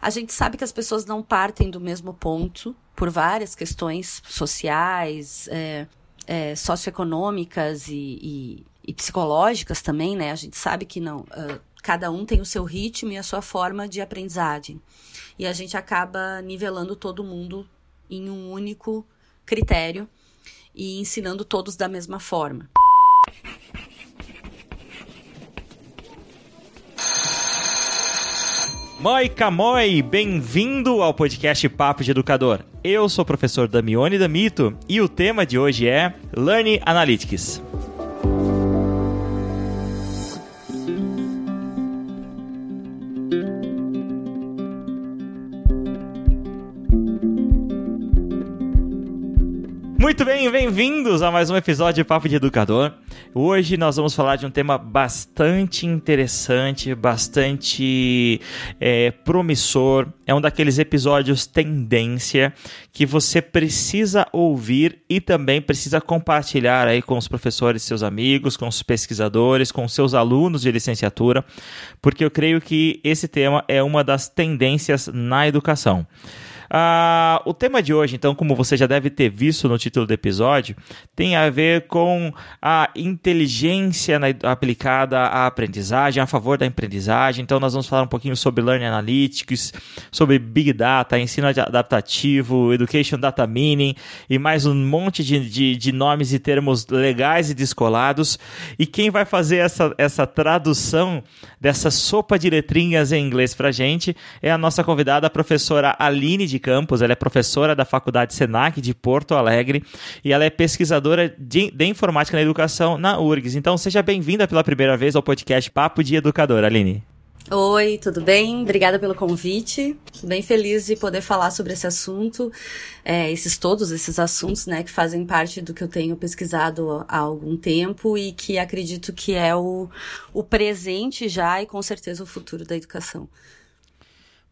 A gente sabe que as pessoas não partem do mesmo ponto por várias questões sociais, é, é, socioeconômicas e, e, e, psicológicas também, né? A gente sabe que não. Uh, cada um tem o seu ritmo e a sua forma de aprendizagem. E a gente acaba nivelando todo mundo em um único critério e ensinando todos da mesma forma. Moi Camoi, bem-vindo ao podcast Papo de Educador. Eu sou o professor Damione Damito e o tema de hoje é Learning Analytics. Muito bem, bem-vindos a mais um episódio de Papo de Educador. Hoje nós vamos falar de um tema bastante interessante, bastante é, promissor. É um daqueles episódios tendência que você precisa ouvir e também precisa compartilhar aí com os professores, seus amigos, com os pesquisadores, com seus alunos de licenciatura, porque eu creio que esse tema é uma das tendências na educação. Ah, o tema de hoje, então, como você já deve ter visto no título do episódio, tem a ver com a inteligência na, aplicada à aprendizagem, a favor da aprendizagem. Então, nós vamos falar um pouquinho sobre Learning Analytics, sobre Big Data, ensino adaptativo, Education Data Mining e mais um monte de, de, de nomes e termos legais e descolados. E quem vai fazer essa, essa tradução dessa sopa de letrinhas em inglês para gente é a nossa convidada, a professora Aline de Campos. Ela é professora da Faculdade Senac de Porto Alegre e ela é pesquisadora de, de informática na educação na URGS. Então, seja bem-vinda pela primeira vez ao podcast Papo de Educador, Aline. Oi, tudo bem? Obrigada pelo convite. Bem feliz de poder falar sobre esse assunto, é, esses todos esses assuntos, né, que fazem parte do que eu tenho pesquisado há algum tempo e que acredito que é o, o presente já e com certeza o futuro da educação.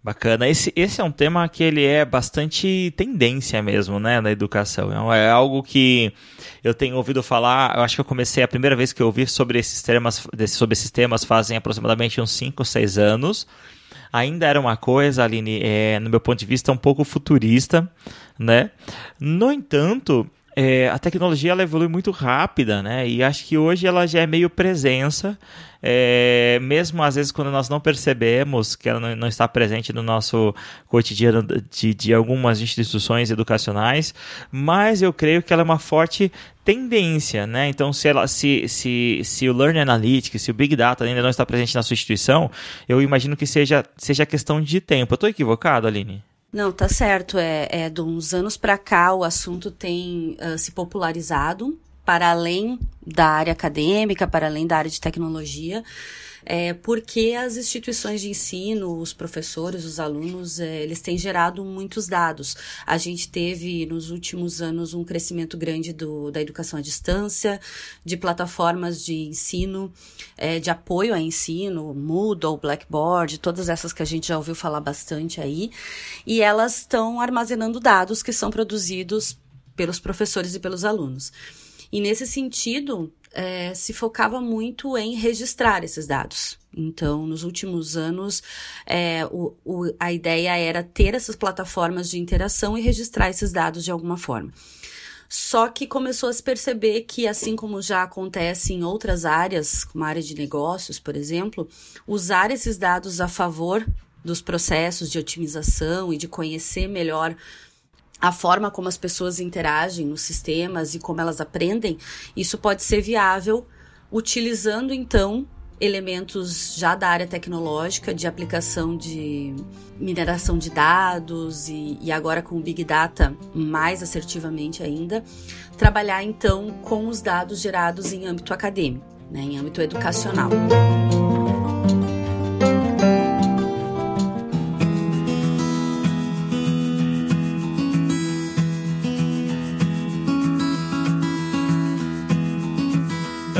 Bacana. Esse, esse é um tema que ele é bastante tendência mesmo, né, na educação. É, é algo que eu tenho ouvido falar, eu acho que eu comecei a primeira vez que eu ouvi sobre esses temas, sobre esses temas fazem aproximadamente uns 5, 6 anos. Ainda era uma coisa, Aline, é, no meu ponto de vista, um pouco futurista, né? No entanto, é, a tecnologia ela evolui muito rápida, né? E acho que hoje ela já é meio presença é, mesmo às vezes quando nós não percebemos que ela não, está presente no nosso cotidiano de, de algumas instituições educacionais, mas eu creio que ela é uma forte tendência, né? Então, se, ela, se, se, se o Learning Analytics, se o Big Data ainda não está presente na sua instituição, eu imagino que seja, seja questão de tempo. Eu estou equivocado, Aline? Não, tá certo. É, é de uns anos para cá o assunto tem uh, se popularizado para além da área acadêmica, para além da área de tecnologia, é, porque as instituições de ensino, os professores, os alunos, é, eles têm gerado muitos dados. A gente teve nos últimos anos um crescimento grande do, da educação à distância, de plataformas de ensino, é, de apoio a ensino, Moodle, Blackboard, todas essas que a gente já ouviu falar bastante aí, e elas estão armazenando dados que são produzidos pelos professores e pelos alunos. E nesse sentido, é, se focava muito em registrar esses dados. Então, nos últimos anos, é, o, o, a ideia era ter essas plataformas de interação e registrar esses dados de alguma forma. Só que começou a se perceber que, assim como já acontece em outras áreas, como a área de negócios, por exemplo, usar esses dados a favor dos processos de otimização e de conhecer melhor a forma como as pessoas interagem nos sistemas e como elas aprendem, isso pode ser viável utilizando então elementos já da área tecnológica de aplicação de mineração de dados e, e agora com o Big Data mais assertivamente ainda, trabalhar então com os dados gerados em âmbito acadêmico, né, em âmbito educacional.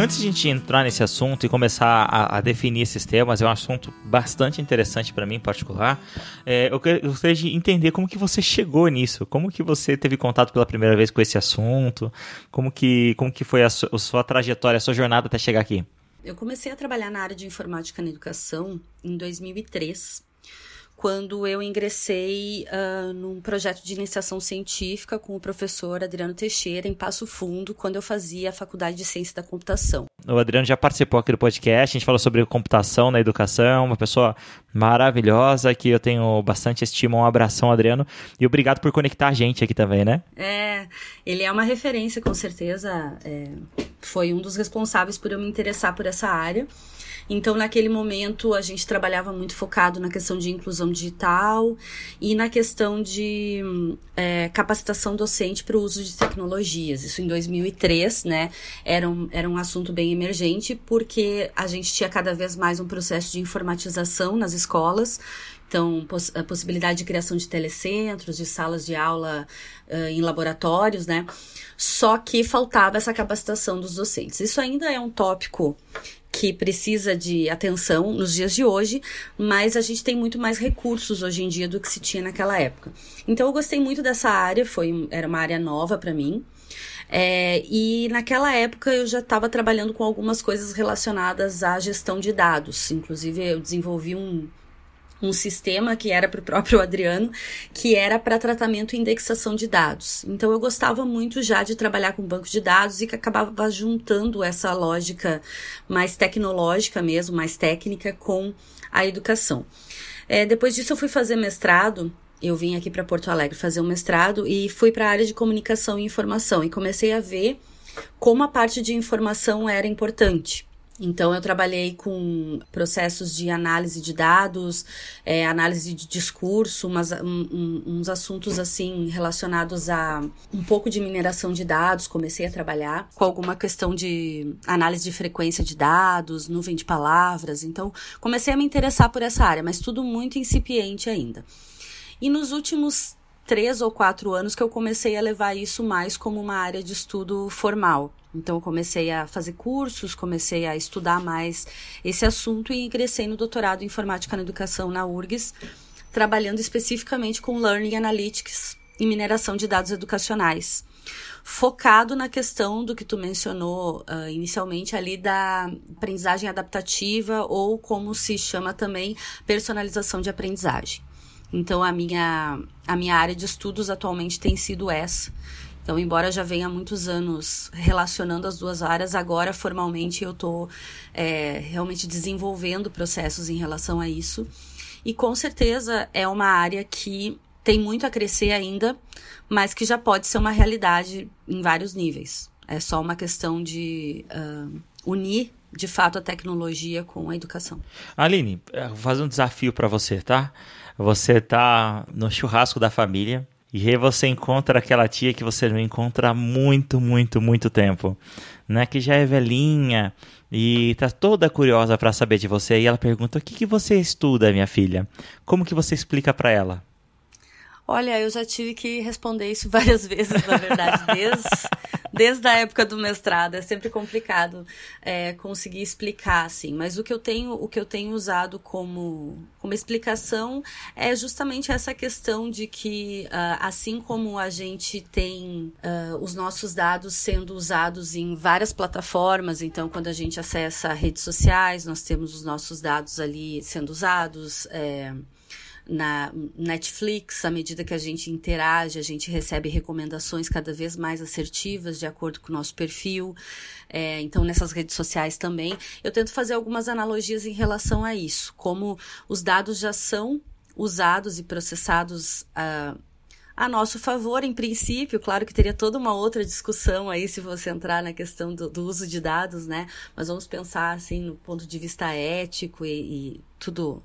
Antes de a gente entrar nesse assunto e começar a, a definir esses temas, é um assunto bastante interessante para mim em particular. É, eu, gostaria de entender como que você chegou nisso, como que você teve contato pela primeira vez com esse assunto, como que, como que foi a, su, a sua trajetória, a sua jornada até chegar aqui. Eu comecei a trabalhar na área de informática na educação em 2003 quando eu ingressei uh, num projeto de iniciação científica com o professor Adriano Teixeira, em Passo Fundo, quando eu fazia a Faculdade de Ciência da Computação. O Adriano já participou aqui do podcast, a gente falou sobre computação na educação, uma pessoa maravilhosa que eu tenho bastante estima. Um abração, Adriano, e obrigado por conectar a gente aqui também, né? É, ele é uma referência, com certeza. É, foi um dos responsáveis por eu me interessar por essa área. Então, naquele momento, a gente trabalhava muito focado na questão de inclusão digital e na questão de é, capacitação docente para o uso de tecnologias. Isso em 2003, né? Era um, era um assunto bem emergente, porque a gente tinha cada vez mais um processo de informatização nas escolas. Então, a possibilidade de criação de telecentros, de salas de aula uh, em laboratórios, né? Só que faltava essa capacitação dos docentes. Isso ainda é um tópico que precisa de atenção nos dias de hoje, mas a gente tem muito mais recursos hoje em dia do que se tinha naquela época. Então eu gostei muito dessa área, foi era uma área nova para mim. É, e naquela época eu já estava trabalhando com algumas coisas relacionadas à gestão de dados. Inclusive, eu desenvolvi um, um sistema que era para o próprio Adriano, que era para tratamento e indexação de dados. Então eu gostava muito já de trabalhar com banco de dados e que acabava juntando essa lógica mais tecnológica mesmo, mais técnica, com a educação. É, depois disso eu fui fazer mestrado eu vim aqui para Porto Alegre fazer um mestrado e fui para a área de comunicação e informação e comecei a ver como a parte de informação era importante. Então, eu trabalhei com processos de análise de dados, é, análise de discurso, umas, um, uns assuntos assim relacionados a um pouco de mineração de dados. Comecei a trabalhar com alguma questão de análise de frequência de dados, nuvem de palavras. Então, comecei a me interessar por essa área, mas tudo muito incipiente ainda. E nos últimos três ou quatro anos que eu comecei a levar isso mais como uma área de estudo formal. Então, eu comecei a fazer cursos, comecei a estudar mais esse assunto e ingressei no doutorado em Informática na Educação na URGS, trabalhando especificamente com Learning Analytics e mineração de dados educacionais. Focado na questão do que tu mencionou uh, inicialmente ali da aprendizagem adaptativa ou como se chama também personalização de aprendizagem. Então a minha a minha área de estudos atualmente tem sido essa então, embora já venha muitos anos relacionando as duas áreas, agora formalmente eu estou é, realmente desenvolvendo processos em relação a isso. E com certeza é uma área que tem muito a crescer ainda, mas que já pode ser uma realidade em vários níveis. É só uma questão de uh, unir de fato a tecnologia com a educação. Aline, vou fazer um desafio para você, tá? Você tá no churrasco da família, e aí você encontra aquela tia que você não encontra há muito, muito, muito tempo, né? Que já é velhinha e tá toda curiosa para saber de você. E ela pergunta: "O que que você estuda, minha filha? Como que você explica para ela?" Olha, eu já tive que responder isso várias vezes, na verdade, desde, desde a época do mestrado. É sempre complicado é, conseguir explicar, assim. Mas o que eu tenho, o que eu tenho usado como, como explicação é justamente essa questão de que, uh, assim como a gente tem uh, os nossos dados sendo usados em várias plataformas, então quando a gente acessa redes sociais, nós temos os nossos dados ali sendo usados. É, na Netflix, à medida que a gente interage, a gente recebe recomendações cada vez mais assertivas de acordo com o nosso perfil. É, então, nessas redes sociais também. Eu tento fazer algumas analogias em relação a isso, como os dados já são usados e processados. Uh, a nosso favor, em princípio, claro que teria toda uma outra discussão aí se você entrar na questão do, do uso de dados, né? Mas vamos pensar assim no ponto de vista ético e, e tudo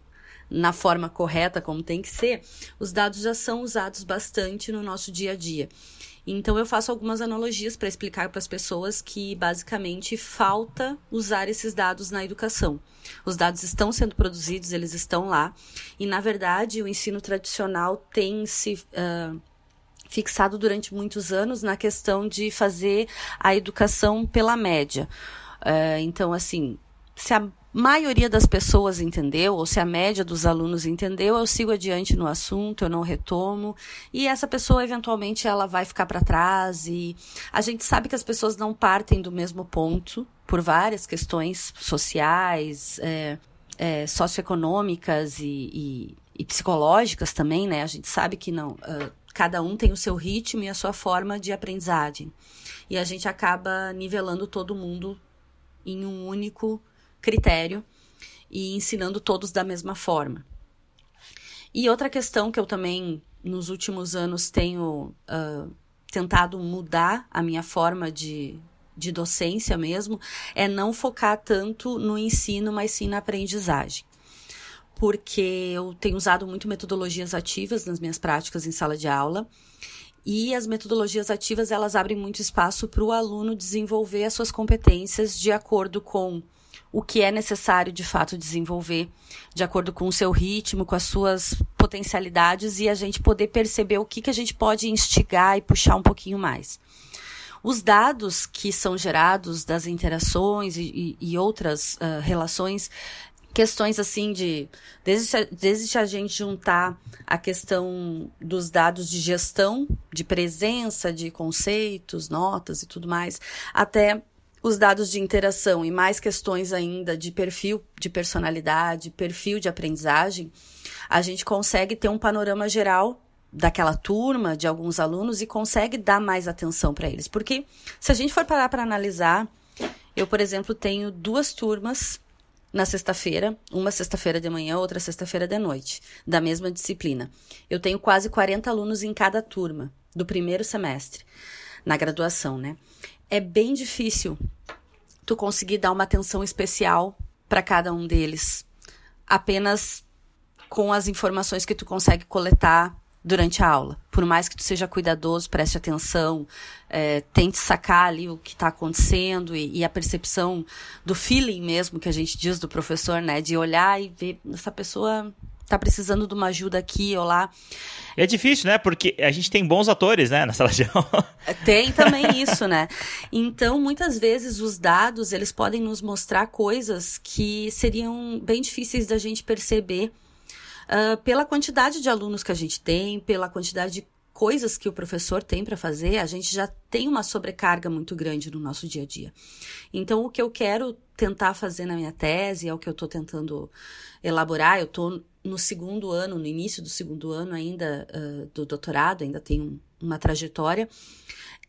na forma correta, como tem que ser, os dados já são usados bastante no nosso dia a dia. Então eu faço algumas analogias para explicar para as pessoas que basicamente falta usar esses dados na educação. Os dados estão sendo produzidos, eles estão lá, e na verdade o ensino tradicional tem se uh, fixado durante muitos anos na questão de fazer a educação pela média. Uh, então, assim, se a maioria das pessoas entendeu, ou se a média dos alunos entendeu, eu sigo adiante no assunto, eu não retomo, e essa pessoa eventualmente ela vai ficar para trás e a gente sabe que as pessoas não partem do mesmo ponto por várias questões sociais, é, é, socioeconômicas e, e e psicológicas também, né? A gente sabe que não. Uh, cada um tem o seu ritmo e a sua forma de aprendizagem. E a gente acaba nivelando todo mundo em um único critério e ensinando todos da mesma forma. E outra questão que eu também, nos últimos anos, tenho uh, tentado mudar a minha forma de, de docência mesmo, é não focar tanto no ensino, mas sim na aprendizagem. Porque eu tenho usado muito metodologias ativas nas minhas práticas em sala de aula. E as metodologias ativas, elas abrem muito espaço para o aluno desenvolver as suas competências de acordo com o que é necessário de fato desenvolver, de acordo com o seu ritmo, com as suas potencialidades e a gente poder perceber o que, que a gente pode instigar e puxar um pouquinho mais. Os dados que são gerados das interações e, e, e outras uh, relações, questões assim de. Desde, desde a gente juntar a questão dos dados de gestão, de presença, de conceitos, notas e tudo mais, até os dados de interação e mais questões ainda de perfil de personalidade, perfil de aprendizagem, a gente consegue ter um panorama geral daquela turma, de alguns alunos, e consegue dar mais atenção para eles. Porque se a gente for parar para analisar, eu, por exemplo, tenho duas turmas na sexta-feira, uma sexta-feira de manhã, outra sexta-feira de noite, da mesma disciplina. Eu tenho quase 40 alunos em cada turma, do primeiro semestre, na graduação, né? É bem difícil tu conseguir dar uma atenção especial para cada um deles, apenas com as informações que tu consegue coletar durante a aula. Por mais que tu seja cuidadoso, preste atenção, é, tente sacar ali o que está acontecendo e, e, a percepção do feeling mesmo que a gente diz do professor, né? De olhar e ver essa pessoa tá precisando de uma ajuda aqui ou lá. É difícil, né? Porque a gente tem bons atores, né, na sala de aula. É, tem também isso, né? Então, muitas vezes os dados, eles podem nos mostrar coisas que seriam bem difíceis da gente perceber uh, pela quantidade de alunos que a gente tem, pela quantidade de coisas que o professor tem para fazer, a gente já tem uma sobrecarga muito grande no nosso dia a dia. Então, o que eu quero tentar fazer na minha tese, é o que eu estou tentando elaborar, eu estou no segundo ano, no início do segundo ano ainda uh, do doutorado, ainda tenho uma trajetória,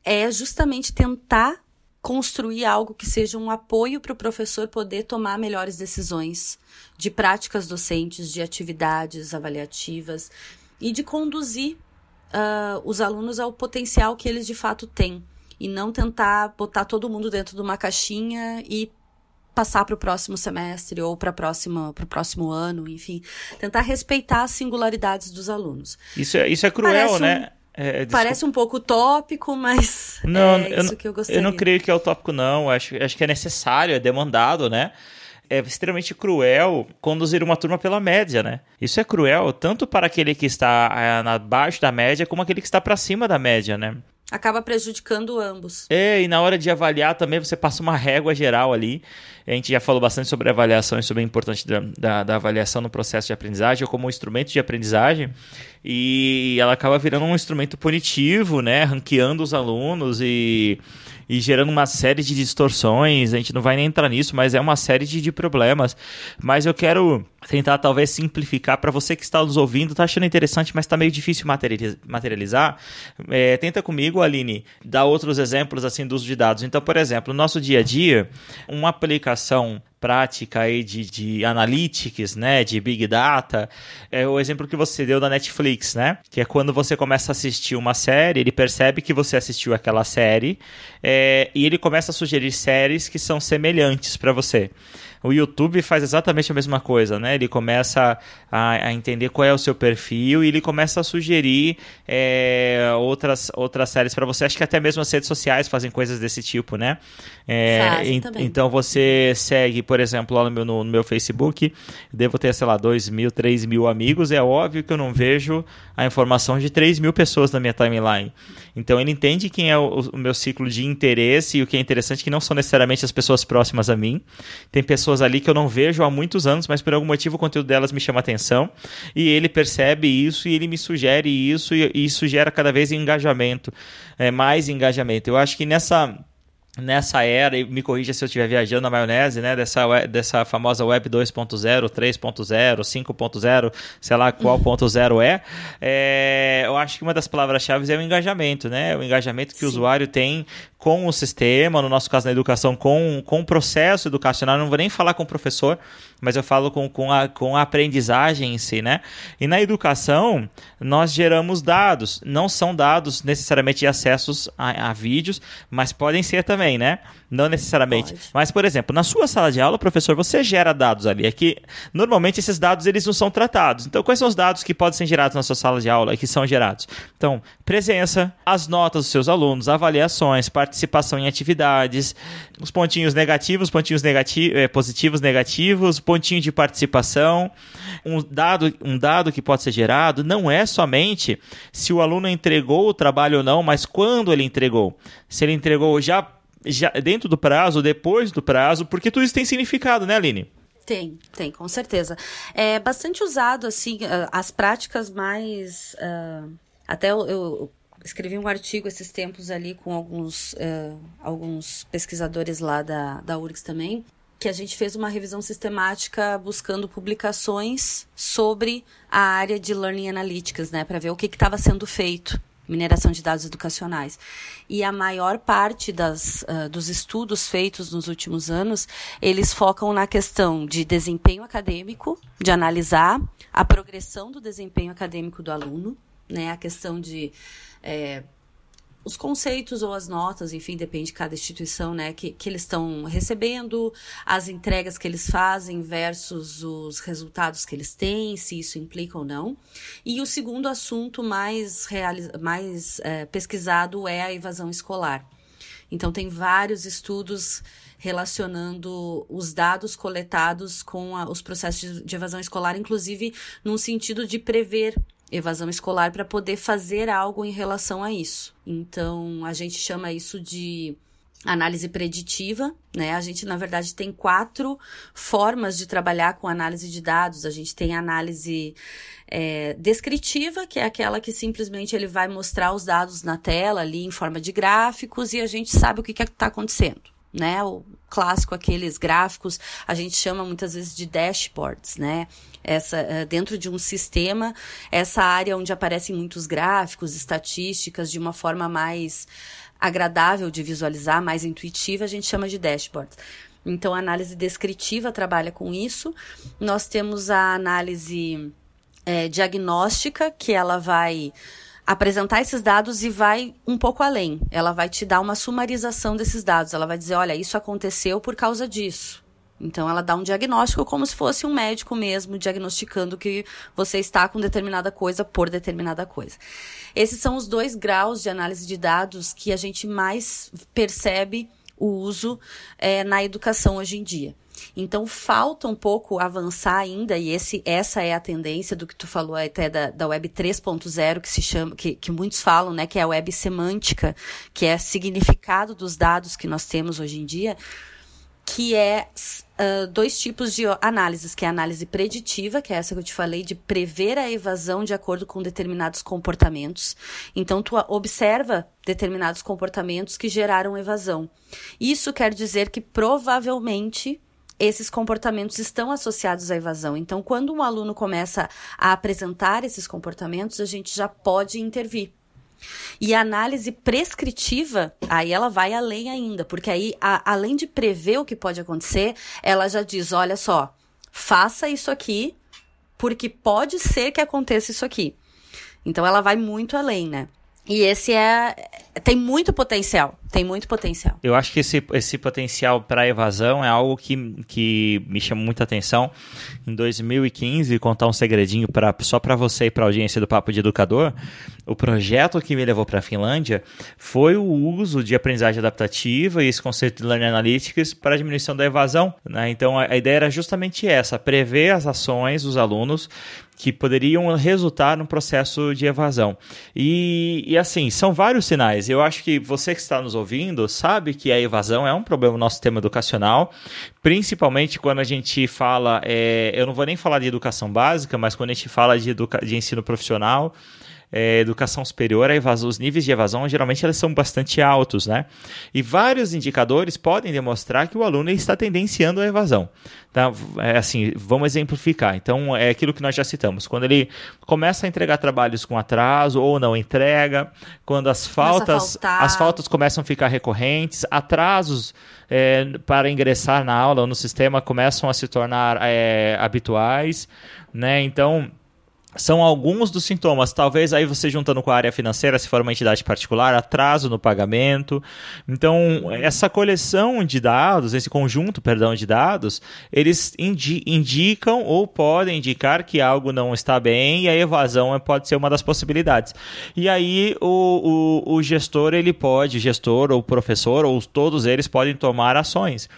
é justamente tentar construir algo que seja um apoio para o professor poder tomar melhores decisões de práticas docentes, de atividades avaliativas e de conduzir uh, os alunos ao potencial que eles de fato têm e não tentar botar todo mundo dentro de uma caixinha e passar para o próximo semestre ou para o próximo ano, enfim, tentar respeitar as singularidades dos alunos. Isso é, isso é cruel, Parece né? Um... É, Parece um pouco utópico, mas não, é isso eu, que eu gostaria. Eu não creio que é utópico, não. Acho, acho que é necessário, é demandado, né? É extremamente cruel conduzir uma turma pela média, né? Isso é cruel tanto para aquele que está é, abaixo da média como aquele que está para cima da média, né? Acaba prejudicando ambos. É, e na hora de avaliar também você passa uma régua geral ali. A gente já falou bastante sobre avaliação e sobre a importância da, da, da avaliação no processo de aprendizagem como um instrumento de aprendizagem. E ela acaba virando um instrumento punitivo, né? Ranqueando os alunos e e gerando uma série de distorções. A gente não vai nem entrar nisso, mas é uma série de, de problemas. Mas eu quero tentar talvez simplificar para você que está nos ouvindo, está achando interessante, mas está meio difícil materializar. É, tenta comigo, Aline, dar outros exemplos assim do uso de dados. Então, por exemplo, no nosso dia a dia, uma aplicação prática aí de, de analytics, né, de big data, é o exemplo que você deu da Netflix, né, que é quando você começa a assistir uma série, ele percebe que você assistiu aquela série é, e ele começa a sugerir séries que são semelhantes para você. O YouTube faz exatamente a mesma coisa, né? Ele começa a, a entender qual é o seu perfil e ele começa a sugerir é, outras, outras séries para você. Acho que até mesmo as redes sociais fazem coisas desse tipo, né? É, en, então você segue, por exemplo, lá no meu, no, no meu Facebook, devo ter, sei lá, 2 mil, 3 mil amigos. É óbvio que eu não vejo a informação de 3 mil pessoas na minha timeline. Então ele entende quem é o, o meu ciclo de interesse e o que é interessante, que não são necessariamente as pessoas próximas a mim. Tem pessoas ali que eu não vejo há muitos anos, mas por algum motivo o conteúdo delas me chama atenção. E ele percebe isso e ele me sugere isso, e, e isso gera cada vez engajamento, é, mais engajamento. Eu acho que nessa nessa era, e me corrija se eu estiver viajando na maionese, né, dessa, dessa famosa web 2.0, 3.0, 5.0, sei lá qual ponto zero é, é, eu acho que uma das palavras-chave é o engajamento, né, o engajamento que Sim. o usuário tem com o sistema, no nosso caso na educação, com, com o processo educacional, não vou nem falar com o professor, mas eu falo com, com, a, com a aprendizagem em si, né? E na educação, nós geramos dados, não são dados necessariamente de acessos a, a vídeos, mas podem ser também, né? Não necessariamente. Pode. Mas, por exemplo, na sua sala de aula, professor, você gera dados ali. É que, normalmente, esses dados eles não são tratados. Então, quais são os dados que podem ser gerados na sua sala de aula e que são gerados? Então, presença, as notas dos seus alunos, avaliações, participação em atividades, os pontinhos negativos, pontinhos negati eh, positivos, negativos, pontinho de participação. Um dado, um dado que pode ser gerado não é somente se o aluno entregou o trabalho ou não, mas quando ele entregou. Se ele entregou já já dentro do prazo, depois do prazo, porque tudo isso tem significado, né, Aline? Tem, tem, com certeza. É bastante usado, assim, as práticas mais. Uh, até eu, eu, escrevi um artigo esses tempos ali com alguns, uh, alguns pesquisadores lá da, da URGS também, que a gente fez uma revisão sistemática buscando publicações sobre a área de Learning Analytics, né, para ver o que estava sendo feito mineração de dados educacionais. E a maior parte das, uh, dos estudos feitos nos últimos anos, eles focam na questão de desempenho acadêmico, de analisar a progressão do desempenho acadêmico do aluno, né, a questão de é, os conceitos ou as notas, enfim, depende de cada instituição, né, que, que eles estão recebendo, as entregas que eles fazem versus os resultados que eles têm, se isso implica ou não. E o segundo assunto mais, mais é, pesquisado é a evasão escolar. Então, tem vários estudos relacionando os dados coletados com a, os processos de evasão escolar, inclusive num sentido de prever evasão escolar para poder fazer algo em relação a isso. Então, a gente chama isso de análise preditiva, né? A gente, na verdade, tem quatro formas de trabalhar com análise de dados. A gente tem a análise é, descritiva, que é aquela que simplesmente ele vai mostrar os dados na tela ali em forma de gráficos e a gente sabe o que está acontecendo, né? O clássico, aqueles gráficos, a gente chama muitas vezes de dashboards, né? essa eh, dentro de um sistema, essa área onde aparecem muitos gráficos, estatísticas de uma forma mais agradável de visualizar, mais intuitiva, a gente chama de dashboard. Então, a análise descritiva trabalha com isso. Nós temos a análise é, diagnóstica, que ela vai apresentar esses dados e vai um pouco além. Ela vai te dar uma sumarização desses dados. Ela vai dizer: olha, isso aconteceu por causa disso. Então, ela dá um diagnóstico como se fosse um médico mesmo diagnosticando que você está com determinada coisa por determinada coisa. Esses são os dois graus de análise de dados que a gente mais percebe o uso é, na educação hoje em dia. Então falta um pouco avançar ainda, e esse, essa é a tendência do que tu falou até da, da web 3.0, que se chama, que, que muitos falam, né, que é a web semântica, que é significado dos dados que nós temos hoje em dia que é uh, dois tipos de análises, que é a análise preditiva, que é essa que eu te falei, de prever a evasão de acordo com determinados comportamentos. Então, tu observa determinados comportamentos que geraram evasão. Isso quer dizer que provavelmente esses comportamentos estão associados à evasão. Então, quando um aluno começa a apresentar esses comportamentos, a gente já pode intervir. E a análise prescritiva, aí ela vai além ainda, porque aí, a, além de prever o que pode acontecer, ela já diz: olha só, faça isso aqui, porque pode ser que aconteça isso aqui. Então ela vai muito além, né? E esse é. Tem muito potencial. Tem muito potencial. Eu acho que esse, esse potencial para evasão é algo que, que me chama muita atenção. Em 2015, contar um segredinho pra, só para você e para a audiência do Papo de Educador, o projeto que me levou para a Finlândia foi o uso de aprendizagem adaptativa e esse conceito de Learning Analytics para a diminuição da evasão. Né? Então, a, a ideia era justamente essa: prever as ações dos alunos que poderiam resultar num processo de evasão. E, e, assim, são vários sinais. Eu acho que você que está nos ouvindo sabe que a evasão é um problema no nosso sistema educacional, principalmente quando a gente fala, é, eu não vou nem falar de educação básica, mas quando a gente fala de, educa de ensino profissional, é, educação superior, a evasão, os níveis de evasão geralmente eles são bastante altos, né? E vários indicadores podem demonstrar que o aluno está tendenciando a evasão. Tá? É assim, vamos exemplificar. Então, é aquilo que nós já citamos. Quando ele começa a entregar trabalhos com atraso ou não entrega, quando as faltas, as faltas começam a ficar recorrentes, atrasos é, para ingressar na aula ou no sistema começam a se tornar é, habituais, né? Então são alguns dos sintomas. Talvez aí você juntando com a área financeira, se for uma entidade particular, atraso no pagamento. Então, essa coleção de dados, esse conjunto, perdão, de dados, eles indi indicam ou podem indicar que algo não está bem e a evasão pode ser uma das possibilidades. E aí o, o, o gestor, ele pode, gestor ou professor, ou todos eles podem tomar ações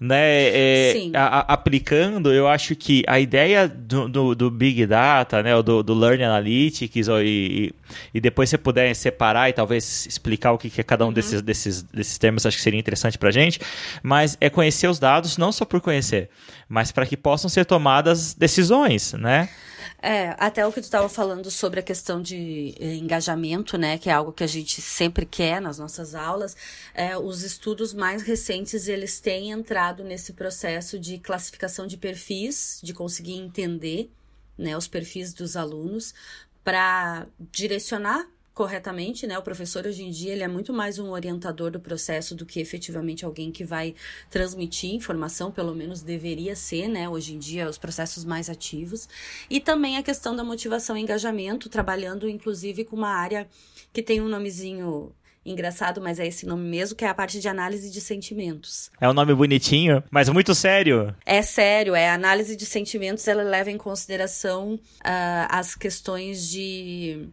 né, é, a, aplicando, eu acho que a ideia do, do, do Big Data, né, do, do Learning Analytics, e, e, depois você puder separar e talvez explicar o que, é cada um uhum. desses, desses, desses termos, acho que seria interessante para gente, mas é conhecer os dados não só por conhecer, mas para que possam ser tomadas decisões, né? É, até o que tu estava falando sobre a questão de eh, engajamento, né, que é algo que a gente sempre quer nas nossas aulas, é, os estudos mais recentes, eles têm entrado nesse processo de classificação de perfis, de conseguir entender, né, os perfis dos alunos, para direcionar corretamente, né? O professor hoje em dia ele é muito mais um orientador do processo do que efetivamente alguém que vai transmitir informação, pelo menos deveria ser, né? Hoje em dia os processos mais ativos e também a questão da motivação e engajamento, trabalhando inclusive com uma área que tem um nomezinho engraçado, mas é esse nome mesmo, que é a parte de análise de sentimentos. É um nome bonitinho, mas muito sério. É sério, é a análise de sentimentos, ela leva em consideração uh, as questões de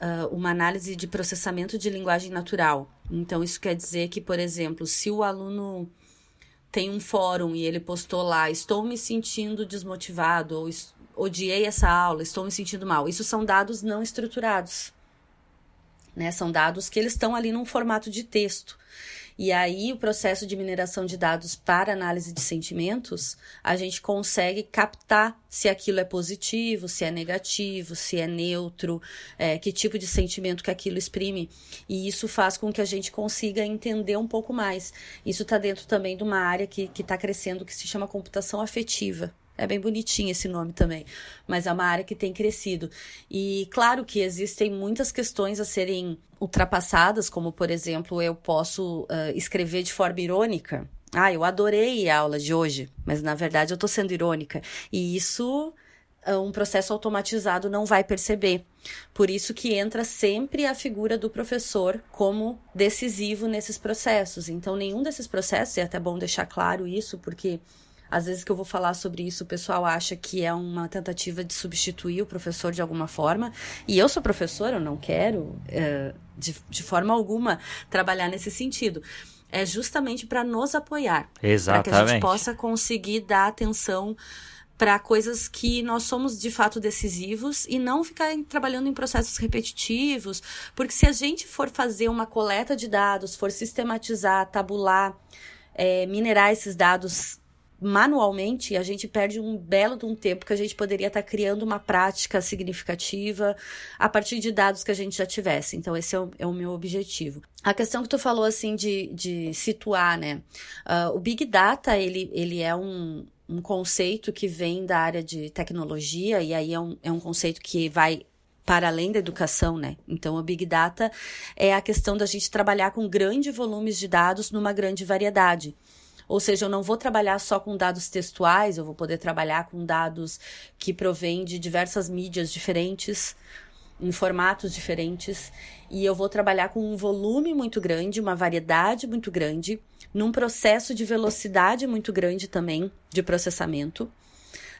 uh, uma análise de processamento de linguagem natural. Então, isso quer dizer que, por exemplo, se o aluno tem um fórum e ele postou lá, estou me sentindo desmotivado, ou odiei essa aula, estou me sentindo mal. Isso são dados não estruturados. Né? São dados que eles estão ali num formato de texto. E aí, o processo de mineração de dados para análise de sentimentos, a gente consegue captar se aquilo é positivo, se é negativo, se é neutro, é, que tipo de sentimento que aquilo exprime. E isso faz com que a gente consiga entender um pouco mais. Isso está dentro também de uma área que está crescendo que se chama computação afetiva. É bem bonitinho esse nome também, mas é uma área que tem crescido. E claro que existem muitas questões a serem ultrapassadas, como por exemplo, eu posso uh, escrever de forma irônica. Ah, eu adorei a aula de hoje, mas na verdade eu estou sendo irônica. E isso uh, um processo automatizado não vai perceber. Por isso que entra sempre a figura do professor como decisivo nesses processos. Então, nenhum desses processos, e é até bom deixar claro isso, porque às vezes que eu vou falar sobre isso, o pessoal acha que é uma tentativa de substituir o professor de alguma forma. E eu sou professora, eu não quero, é, de, de forma alguma, trabalhar nesse sentido. É justamente para nos apoiar. Exatamente. Para que a gente possa conseguir dar atenção para coisas que nós somos de fato decisivos e não ficar trabalhando em processos repetitivos, porque se a gente for fazer uma coleta de dados, for sistematizar, tabular, é, minerar esses dados manualmente, a gente perde um belo de um tempo que a gente poderia estar tá criando uma prática significativa a partir de dados que a gente já tivesse. Então, esse é o, é o meu objetivo. A questão que tu falou, assim, de, de situar, né? Uh, o Big Data, ele, ele é um, um conceito que vem da área de tecnologia, e aí é um, é um conceito que vai para além da educação, né? Então, o Big Data é a questão da gente trabalhar com grandes volumes de dados numa grande variedade. Ou seja, eu não vou trabalhar só com dados textuais, eu vou poder trabalhar com dados que provêm de diversas mídias diferentes, em formatos diferentes, e eu vou trabalhar com um volume muito grande, uma variedade muito grande, num processo de velocidade muito grande também de processamento,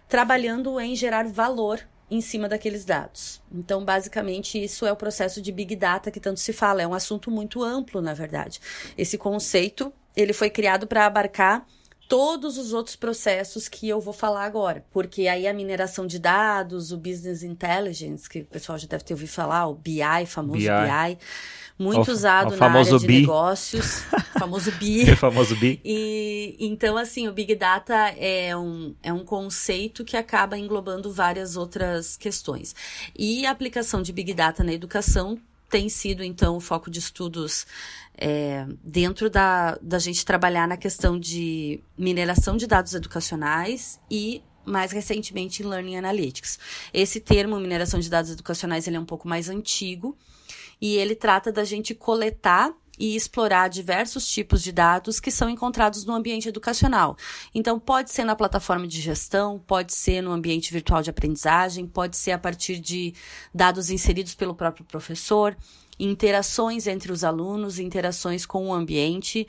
trabalhando em gerar valor em cima daqueles dados. Então, basicamente, isso é o processo de Big Data que tanto se fala. É um assunto muito amplo, na verdade. Esse conceito ele foi criado para abarcar todos os outros processos que eu vou falar agora. Porque aí a mineração de dados, o business intelligence, que o pessoal já deve ter ouvido falar, o BI, famoso BI, BI muito o, usado o na área de BI. negócios, famoso BI. o famoso BI. E então assim, o Big Data é um, é um conceito que acaba englobando várias outras questões. E a aplicação de Big Data na educação tem sido então o foco de estudos é, dentro da, da gente trabalhar na questão de mineração de dados educacionais e mais recentemente em Learning Analytics. Esse termo, mineração de dados educacionais, ele é um pouco mais antigo e ele trata da gente coletar e explorar diversos tipos de dados que são encontrados no ambiente educacional. Então, pode ser na plataforma de gestão, pode ser no ambiente virtual de aprendizagem, pode ser a partir de dados inseridos pelo próprio professor, interações entre os alunos, interações com o ambiente.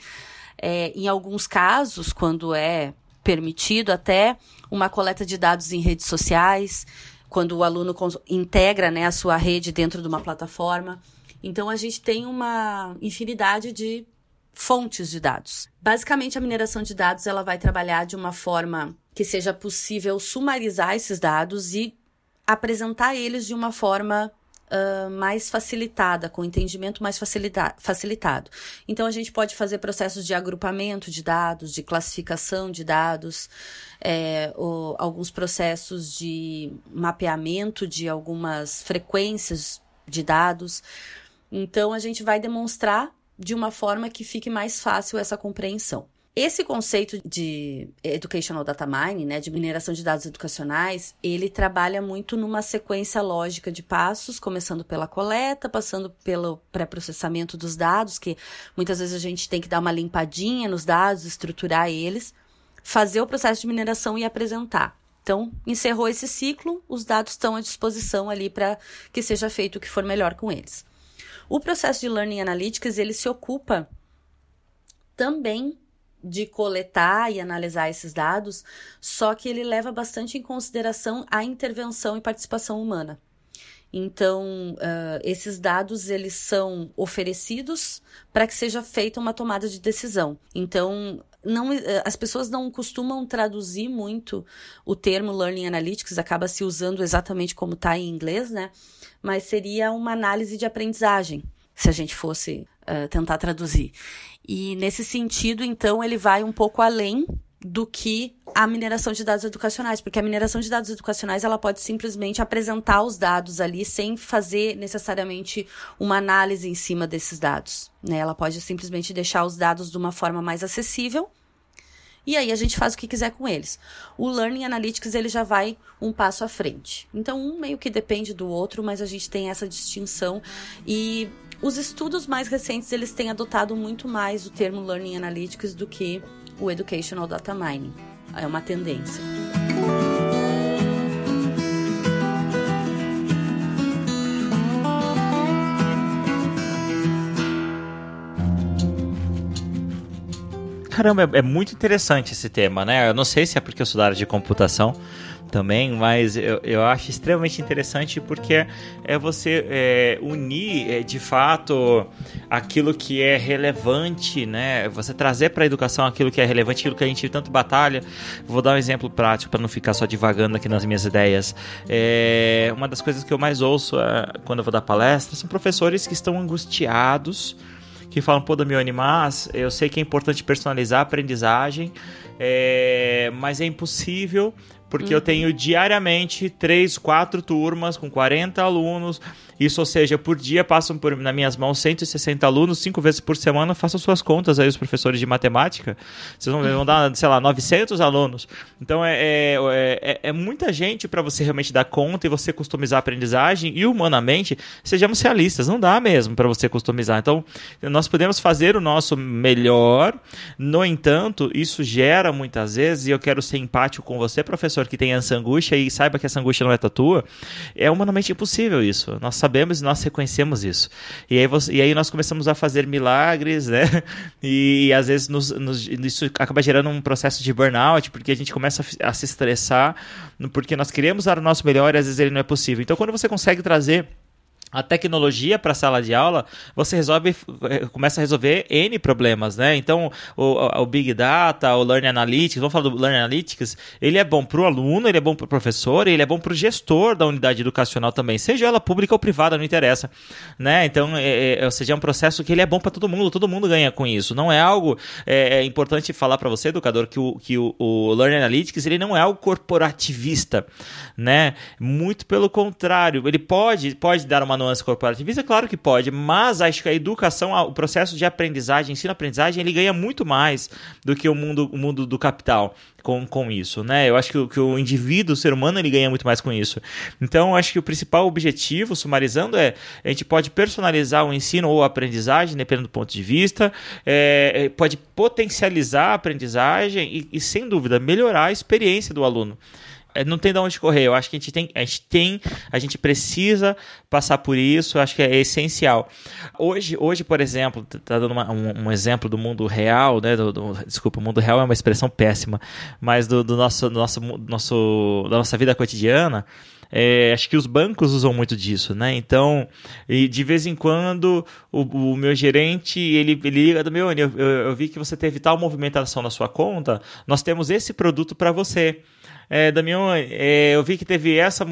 É, em alguns casos, quando é permitido, até uma coleta de dados em redes sociais, quando o aluno integra né, a sua rede dentro de uma plataforma. Então, a gente tem uma infinidade de fontes de dados. Basicamente, a mineração de dados ela vai trabalhar de uma forma que seja possível sumarizar esses dados e apresentar eles de uma forma uh, mais facilitada, com entendimento mais facilita facilitado. Então, a gente pode fazer processos de agrupamento de dados, de classificação de dados, é, alguns processos de mapeamento de algumas frequências de dados. Então, a gente vai demonstrar de uma forma que fique mais fácil essa compreensão. Esse conceito de educational data mining, né, de mineração de dados educacionais, ele trabalha muito numa sequência lógica de passos, começando pela coleta, passando pelo pré-processamento dos dados, que muitas vezes a gente tem que dar uma limpadinha nos dados, estruturar eles, fazer o processo de mineração e apresentar. Então, encerrou esse ciclo, os dados estão à disposição ali para que seja feito o que for melhor com eles. O processo de Learning Analytics, ele se ocupa também de coletar e analisar esses dados, só que ele leva bastante em consideração a intervenção e participação humana. Então, uh, esses dados eles são oferecidos para que seja feita uma tomada de decisão. Então, não, as pessoas não costumam traduzir muito o termo Learning Analytics, acaba se usando exatamente como está em inglês, né? Mas seria uma análise de aprendizagem, se a gente fosse uh, tentar traduzir. E nesse sentido, então, ele vai um pouco além do que a mineração de dados educacionais, porque a mineração de dados educacionais ela pode simplesmente apresentar os dados ali sem fazer necessariamente uma análise em cima desses dados. Né? Ela pode simplesmente deixar os dados de uma forma mais acessível e aí a gente faz o que quiser com eles. O Learning Analytics ele já vai um passo à frente. Então um meio que depende do outro, mas a gente tem essa distinção e os estudos mais recentes eles têm adotado muito mais o termo Learning Analytics do que o Educational Data Mining. É uma tendência. Caramba, é, é muito interessante esse tema, né? Eu não sei se é porque eu sou da área de computação, também, mas eu, eu acho extremamente interessante porque é você é, unir é, de fato aquilo que é relevante, né? Você trazer para a educação aquilo que é relevante, aquilo que a gente tanto batalha. Vou dar um exemplo prático para não ficar só divagando aqui nas minhas ideias. É, uma das coisas que eu mais ouço é, quando eu vou dar palestra são professores que estão angustiados que falam, pô, Damione, mas eu sei que é importante personalizar a aprendizagem, é, mas é impossível porque uhum. eu tenho diariamente três, quatro turmas com 40 alunos isso, ou seja, por dia passam por, nas minhas mãos 160 alunos, cinco vezes por semana, façam suas contas aí, os professores de matemática. Vocês vão, vão dar, sei lá, 900 alunos. Então, é, é, é, é muita gente para você realmente dar conta e você customizar a aprendizagem. E, humanamente, sejamos realistas, não dá mesmo para você customizar. Então, nós podemos fazer o nosso melhor. No entanto, isso gera muitas vezes, e eu quero ser empático com você, professor, que tem essa angústia e saiba que essa angústia não é tua, é humanamente impossível isso. Nós sabemos e nós reconhecemos isso. E aí, você, e aí nós começamos a fazer milagres, né? E, e às vezes nos, nos, isso acaba gerando um processo de burnout, porque a gente começa a, a se estressar, porque nós queremos dar o nosso melhor e às vezes ele não é possível. Então, quando você consegue trazer a tecnologia para a sala de aula, você resolve, eh, começa a resolver N problemas, né? Então, o, o Big Data, o Learning Analytics, vamos falar do Learning Analytics, ele é bom para o aluno, ele é bom para o professor, ele é bom para o gestor da unidade educacional também, seja ela pública ou privada, não interessa, né? Então, é, é, ou seja, é um processo que ele é bom para todo mundo, todo mundo ganha com isso. Não é algo, é, é importante falar para você, educador, que, o, que o, o Learning Analytics, ele não é algo corporativista, né? Muito pelo contrário, ele pode, pode dar uma nuance corporativista? Claro que pode, mas acho que a educação, o processo de aprendizagem, ensino-aprendizagem, ele ganha muito mais do que o mundo, o mundo do capital com, com isso, né? Eu acho que, o, que o indivíduo, o ser humano, ele ganha muito mais com isso. Então, acho que o principal objetivo, sumarizando, é a gente pode personalizar o ensino ou a aprendizagem, dependendo do ponto de vista, é, é pode potencializar a aprendizagem e, e, sem dúvida, melhorar a experiência do aluno. É, não tem de onde correr. Eu acho que a gente tem, a gente tem, a gente precisa passar por isso. Eu acho que é essencial. Hoje, hoje por exemplo, tá dando uma, um, um, exemplo do mundo real, né? Do, do, desculpa, o mundo real é uma expressão péssima, mas do, do nosso, nosso, nosso, da nossa vida cotidiana. É, acho que os bancos usam muito disso, né? Então, de vez em quando, o, o meu gerente, ele, ele liga do meu, eu, eu, eu vi que você teve tal movimentação na sua conta, nós temos esse produto para você é, Damião, é, eu vi que teve essa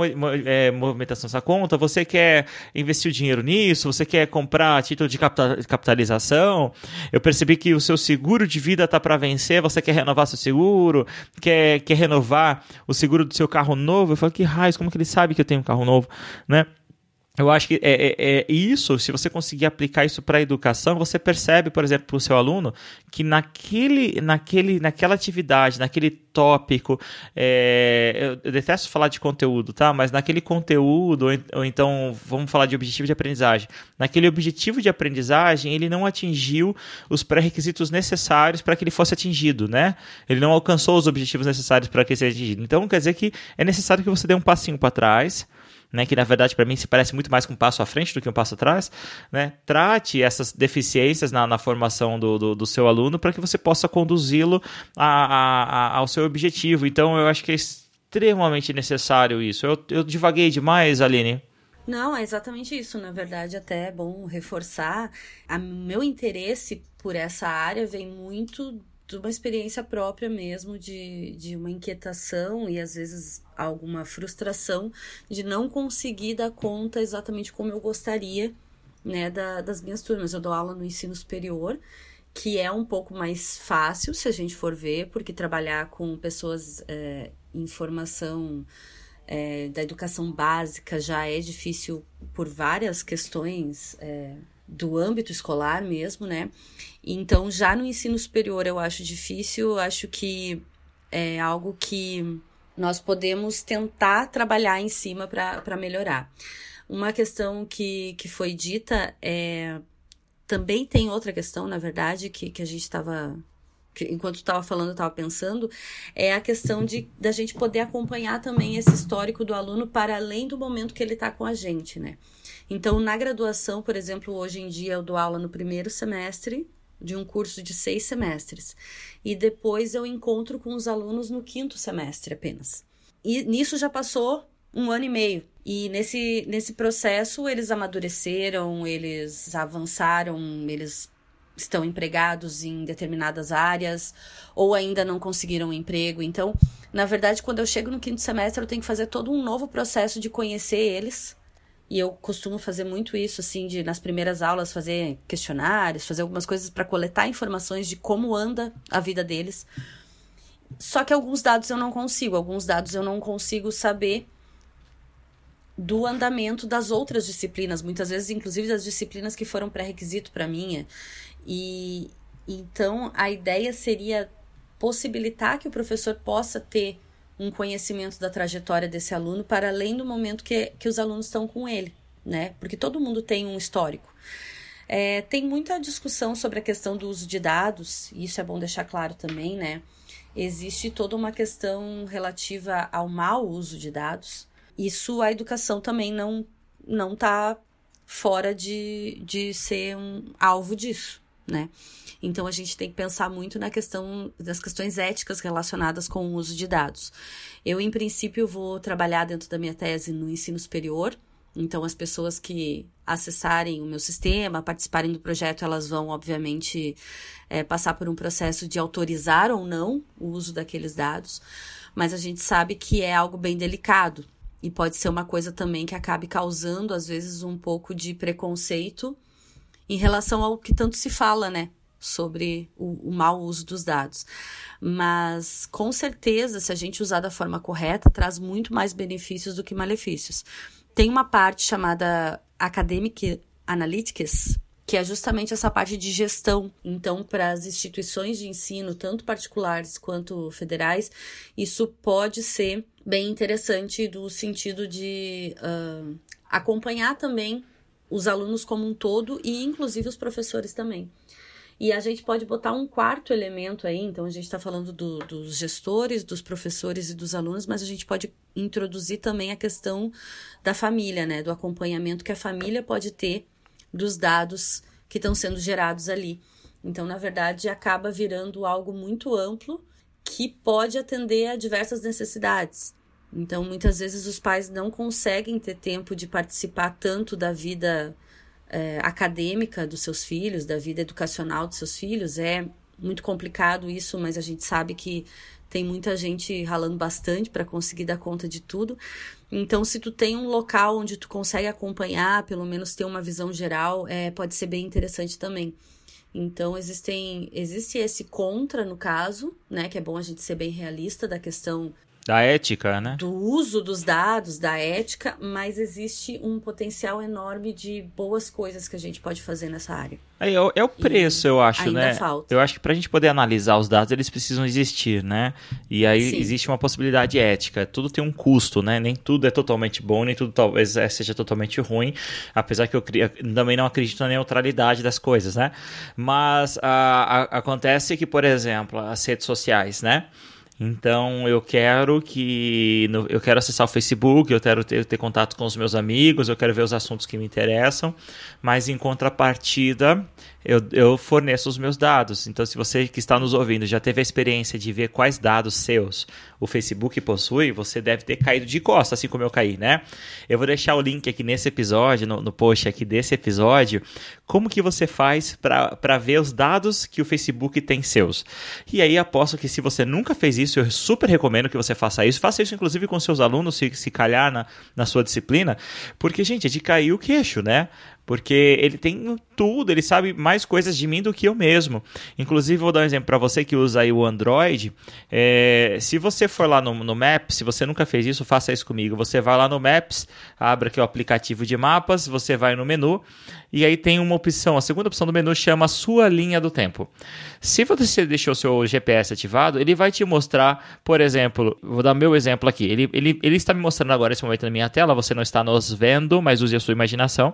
é, movimentação nessa conta, você quer investir o dinheiro nisso, você quer comprar título de capitalização, eu percebi que o seu seguro de vida está para vencer, você quer renovar seu seguro, quer, quer renovar o seguro do seu carro novo, eu falo, que raios, como que ele sabe que eu tenho um carro novo, né? Eu acho que é, é, é, isso, se você conseguir aplicar isso para a educação, você percebe, por exemplo, para o seu aluno, que naquele, naquele, naquela atividade, naquele tópico, é, eu, detesto falar de conteúdo, tá? Mas naquele conteúdo, ou, então vamos falar de objetivo de aprendizagem. Naquele objetivo de aprendizagem, ele não atingiu os pré-requisitos necessários para que ele fosse atingido, né? Ele não alcançou os objetivos necessários para que ele seja atingido. Então, quer dizer que é necessário que você dê um passinho para trás né, que na verdade para mim se parece muito mais com um passo à frente do que um passo atrás, né, trate essas deficiências na, na formação do, do, do, seu aluno para que você possa conduzi-lo ao seu objetivo. Então eu acho que é extremamente necessário isso. Eu, eu divaguei demais, Aline. Não, é exatamente isso. Na verdade, até é bom reforçar. O meu interesse por essa área vem muito de uma experiência própria mesmo, de, de uma inquietação e às vezes alguma frustração de não conseguir dar conta exatamente como eu gostaria né, da, das minhas turmas. Eu dou aula no ensino superior, que é um pouco mais fácil se a gente for ver, porque trabalhar com pessoas é, em formação é, da educação básica já é difícil por várias questões. É, do âmbito escolar mesmo, né? Então, já no ensino superior eu acho difícil, acho que é algo que nós podemos tentar trabalhar em cima para melhorar. Uma questão que, que foi dita é. Também tem outra questão, na verdade, que, que a gente estava enquanto estava falando, estava pensando, é a questão de da gente poder acompanhar também esse histórico do aluno para além do momento que ele está com a gente, né? Então, na graduação, por exemplo, hoje em dia eu dou aula no primeiro semestre de um curso de seis semestres. E depois eu encontro com os alunos no quinto semestre apenas. E nisso já passou um ano e meio. E nesse, nesse processo eles amadureceram, eles avançaram, eles estão empregados em determinadas áreas ou ainda não conseguiram um emprego. Então, na verdade, quando eu chego no quinto semestre, eu tenho que fazer todo um novo processo de conhecer eles e eu costumo fazer muito isso, assim, de nas primeiras aulas fazer questionários, fazer algumas coisas para coletar informações de como anda a vida deles. Só que alguns dados eu não consigo, alguns dados eu não consigo saber do andamento das outras disciplinas, muitas vezes, inclusive das disciplinas que foram pré-requisito para minha. E então a ideia seria possibilitar que o professor possa ter um conhecimento da trajetória desse aluno para além do momento que, que os alunos estão com ele, né? Porque todo mundo tem um histórico. É, tem muita discussão sobre a questão do uso de dados, e isso é bom deixar claro também, né? Existe toda uma questão relativa ao mau uso de dados. Isso a educação também não não está fora de, de ser um alvo disso, né? Então a gente tem que pensar muito na questão das questões éticas relacionadas com o uso de dados. Eu, em princípio, vou trabalhar dentro da minha tese no ensino superior, Então, as pessoas que acessarem o meu sistema, participarem do projeto, elas vão, obviamente, é, passar por um processo de autorizar ou não o uso daqueles dados. Mas a gente sabe que é algo bem delicado. E pode ser uma coisa também que acabe causando, às vezes, um pouco de preconceito em relação ao que tanto se fala, né? Sobre o, o mau uso dos dados. Mas, com certeza, se a gente usar da forma correta, traz muito mais benefícios do que malefícios. Tem uma parte chamada Academic Analytics, que é justamente essa parte de gestão. Então, para as instituições de ensino, tanto particulares quanto federais, isso pode ser bem interessante do sentido de uh, acompanhar também os alunos como um todo e, inclusive, os professores também. E a gente pode botar um quarto elemento aí, então a gente está falando do, dos gestores, dos professores e dos alunos, mas a gente pode introduzir também a questão da família, né? Do acompanhamento que a família pode ter dos dados que estão sendo gerados ali. Então, na verdade, acaba virando algo muito amplo que pode atender a diversas necessidades. Então, muitas vezes os pais não conseguem ter tempo de participar tanto da vida é, acadêmica dos seus filhos, da vida educacional dos seus filhos. É muito complicado isso, mas a gente sabe que tem muita gente ralando bastante para conseguir dar conta de tudo. Então, se tu tem um local onde tu consegue acompanhar, pelo menos ter uma visão geral, é, pode ser bem interessante também. Então, existem, existe esse contra no caso, né? Que é bom a gente ser bem realista da questão da ética, né? Do uso dos dados, da ética, mas existe um potencial enorme de boas coisas que a gente pode fazer nessa área. É, é, o preço, e eu acho, ainda né? Falta. Eu acho que para a gente poder analisar os dados, eles precisam existir, né? E aí Sim. existe uma possibilidade ética. Tudo tem um custo, né? Nem tudo é totalmente bom, nem tudo talvez é, seja totalmente ruim. Apesar que eu também não acredito na neutralidade das coisas, né? Mas a, a, acontece que, por exemplo, as redes sociais, né? Então eu quero que no, eu quero acessar o Facebook, eu quero ter, ter, contato com os meus amigos, eu quero ver os assuntos que me interessam, mas em contrapartida eu, eu forneço os meus dados. Então, se você que está nos ouvindo já teve a experiência de ver quais dados seus o Facebook possui, você deve ter caído de costas, assim como eu caí, né? Eu vou deixar o link aqui nesse episódio, no, no post aqui desse episódio, como que você faz para ver os dados que o Facebook tem seus. E aí, aposto que se você nunca fez isso, eu super recomendo que você faça isso. Faça isso, inclusive, com seus alunos, se, se calhar na, na sua disciplina, porque, gente, é de cair o queixo, né? Porque ele tem tudo, ele sabe mais coisas de mim do que eu mesmo. Inclusive, vou dar um exemplo para você que usa aí o Android. É, se você for lá no, no Maps, se você nunca fez isso, faça isso comigo. Você vai lá no Maps, abre aqui o aplicativo de mapas, você vai no menu e aí tem uma opção, a segunda opção do menu chama sua linha do tempo. Se você deixou seu GPS ativado, ele vai te mostrar, por exemplo, vou dar meu exemplo aqui. Ele, ele, ele está me mostrando agora esse momento na minha tela, você não está nos vendo, mas use a sua imaginação.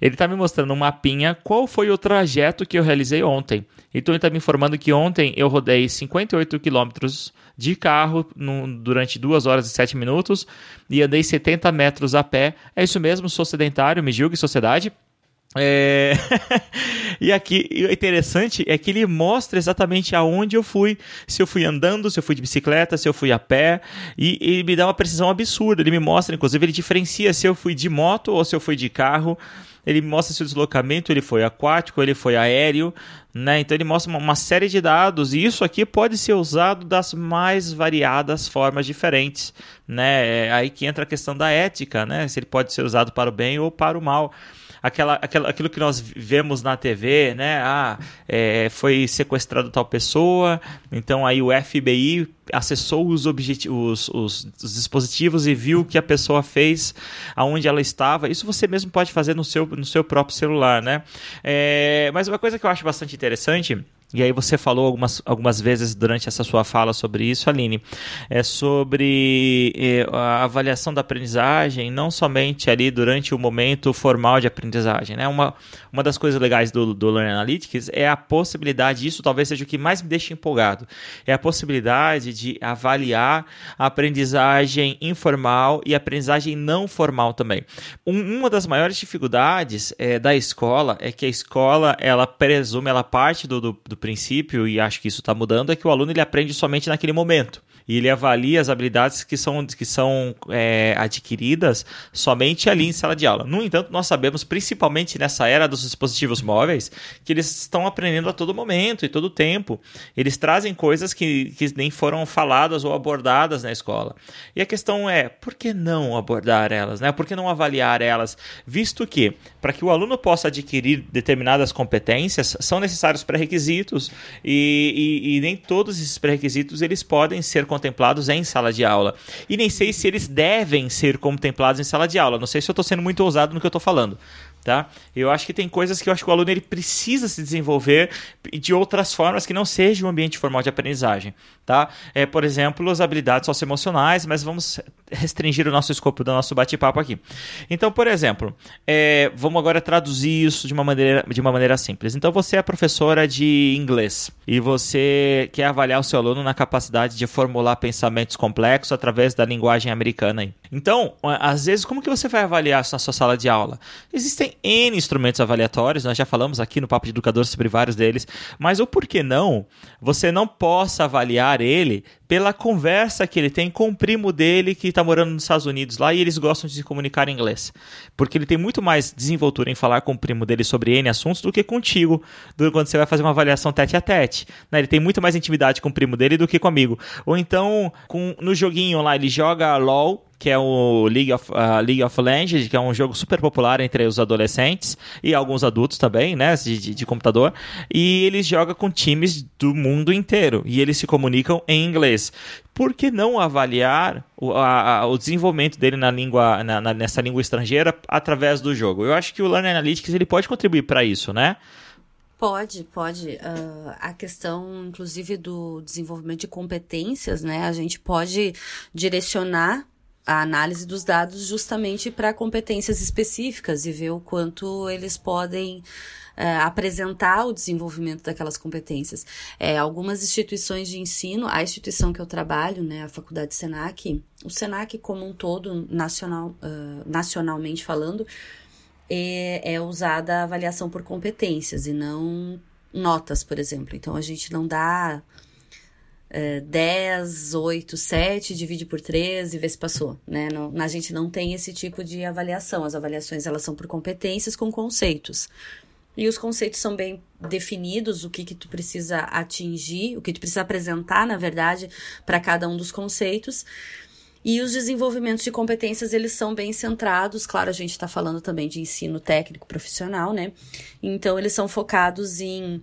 Ele está me mostrando um mapinha qual foi o trajeto que eu realizei ontem. Então ele está me informando que ontem eu rodei 58 quilômetros de carro no, durante 2 horas e 7 minutos e andei 70 metros a pé. É isso mesmo, sou sedentário, me julgue sociedade. É... e aqui o interessante é que ele mostra exatamente aonde eu fui, se eu fui andando, se eu fui de bicicleta, se eu fui a pé, e ele me dá uma precisão absurda. Ele me mostra, inclusive, ele diferencia se eu fui de moto ou se eu fui de carro. Ele mostra se o deslocamento ele foi aquático, ele foi aéreo, né? Então ele mostra uma, série de dados e isso aqui pode ser usado das mais variadas formas diferentes, né? É aí que entra a questão da ética, né? Se ele pode ser usado para o bem ou para o mal aquela, aquela, aquilo que nós vemos na TV, né? Ah, é, foi sequestrado tal pessoa, então aí o FBI acessou os, os, os, os, dispositivos e viu o que a pessoa fez, aonde ela estava. Isso você mesmo pode fazer no seu, no seu próprio celular, né? É, mas uma coisa que eu acho bastante interessante e aí você falou algumas, algumas vezes durante essa sua fala sobre isso, Aline, é sobre é, a avaliação da aprendizagem, não somente ali durante o momento formal de aprendizagem. Né? Uma, uma das coisas legais do, do Learn Analytics é a possibilidade, isso talvez seja o que mais me deixa empolgado, é a possibilidade de avaliar a aprendizagem informal e a aprendizagem não formal também. Um, uma das maiores dificuldades é, da escola é que a escola, ela presume, ela parte do, do, do princípio, e acho que isso está mudando, é que o aluno ele aprende somente naquele momento e ele avalia as habilidades que são, que são é, adquiridas somente ali em sala de aula. No entanto, nós sabemos, principalmente nessa era dos dispositivos móveis, que eles estão aprendendo a todo momento e todo tempo. Eles trazem coisas que, que nem foram faladas ou abordadas na escola. E a questão é, por que não abordar elas? Né? Por que não avaliar elas? Visto que, para que o aluno possa adquirir determinadas competências, são necessários pré-requisitos e, e, e nem todos esses pré-requisitos eles podem ser contemplados em sala de aula. E nem sei se eles devem ser contemplados em sala de aula. Não sei se eu estou sendo muito ousado no que eu estou falando tá? Eu acho que tem coisas que eu acho que o aluno ele precisa se desenvolver de outras formas que não seja um ambiente formal de aprendizagem, tá? É, por exemplo, as habilidades socioemocionais, mas vamos restringir o nosso escopo do nosso bate-papo aqui. Então, por exemplo, é, vamos agora traduzir isso de uma maneira de uma maneira simples. Então, você é professora de inglês e você quer avaliar o seu aluno na capacidade de formular pensamentos complexos através da linguagem americana. Então, às vezes, como que você vai avaliar isso na sua sala de aula? Existem N instrumentos avaliatórios, nós já falamos aqui no Papo de Educador sobre vários deles, mas o porquê não você não possa avaliar ele pela conversa que ele tem com o primo dele que está morando nos Estados Unidos lá e eles gostam de se comunicar em inglês. Porque ele tem muito mais desenvoltura em falar com o primo dele sobre N assuntos do que contigo quando você vai fazer uma avaliação tete a tete. Né? Ele tem muito mais intimidade com o primo dele do que comigo. Ou então, com, no joguinho lá, ele joga LOL que é o League of, uh, League of Legends, que é um jogo super popular entre os adolescentes e alguns adultos também, né, de, de, de computador. E ele joga com times do mundo inteiro e eles se comunicam em inglês. Por que não avaliar o, a, o desenvolvimento dele na língua, na, na, nessa língua estrangeira através do jogo? Eu acho que o Learning Analytics ele pode contribuir para isso, né? Pode, pode. Uh, a questão, inclusive, do desenvolvimento de competências, né? A gente pode direcionar a análise dos dados justamente para competências específicas e ver o quanto eles podem é, apresentar o desenvolvimento daquelas competências. É, algumas instituições de ensino, a instituição que eu trabalho, né, a Faculdade Senac, o Senac como um todo, nacional, uh, nacionalmente falando, é, é usada a avaliação por competências e não notas, por exemplo. Então, a gente não dá 10, 8, 7, divide por 3 e vê se passou, né? Não, a gente não tem esse tipo de avaliação. As avaliações, elas são por competências com conceitos. E os conceitos são bem definidos, o que que tu precisa atingir, o que tu precisa apresentar, na verdade, para cada um dos conceitos. E os desenvolvimentos de competências, eles são bem centrados, claro, a gente está falando também de ensino técnico profissional, né? Então, eles são focados em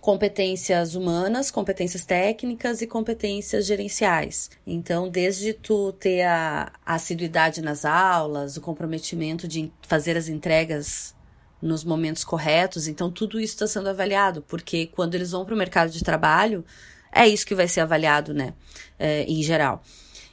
competências humanas, competências técnicas e competências gerenciais. Então, desde tu ter a assiduidade nas aulas, o comprometimento de fazer as entregas nos momentos corretos, então tudo isso está sendo avaliado, porque quando eles vão para o mercado de trabalho, é isso que vai ser avaliado, né, é, em geral.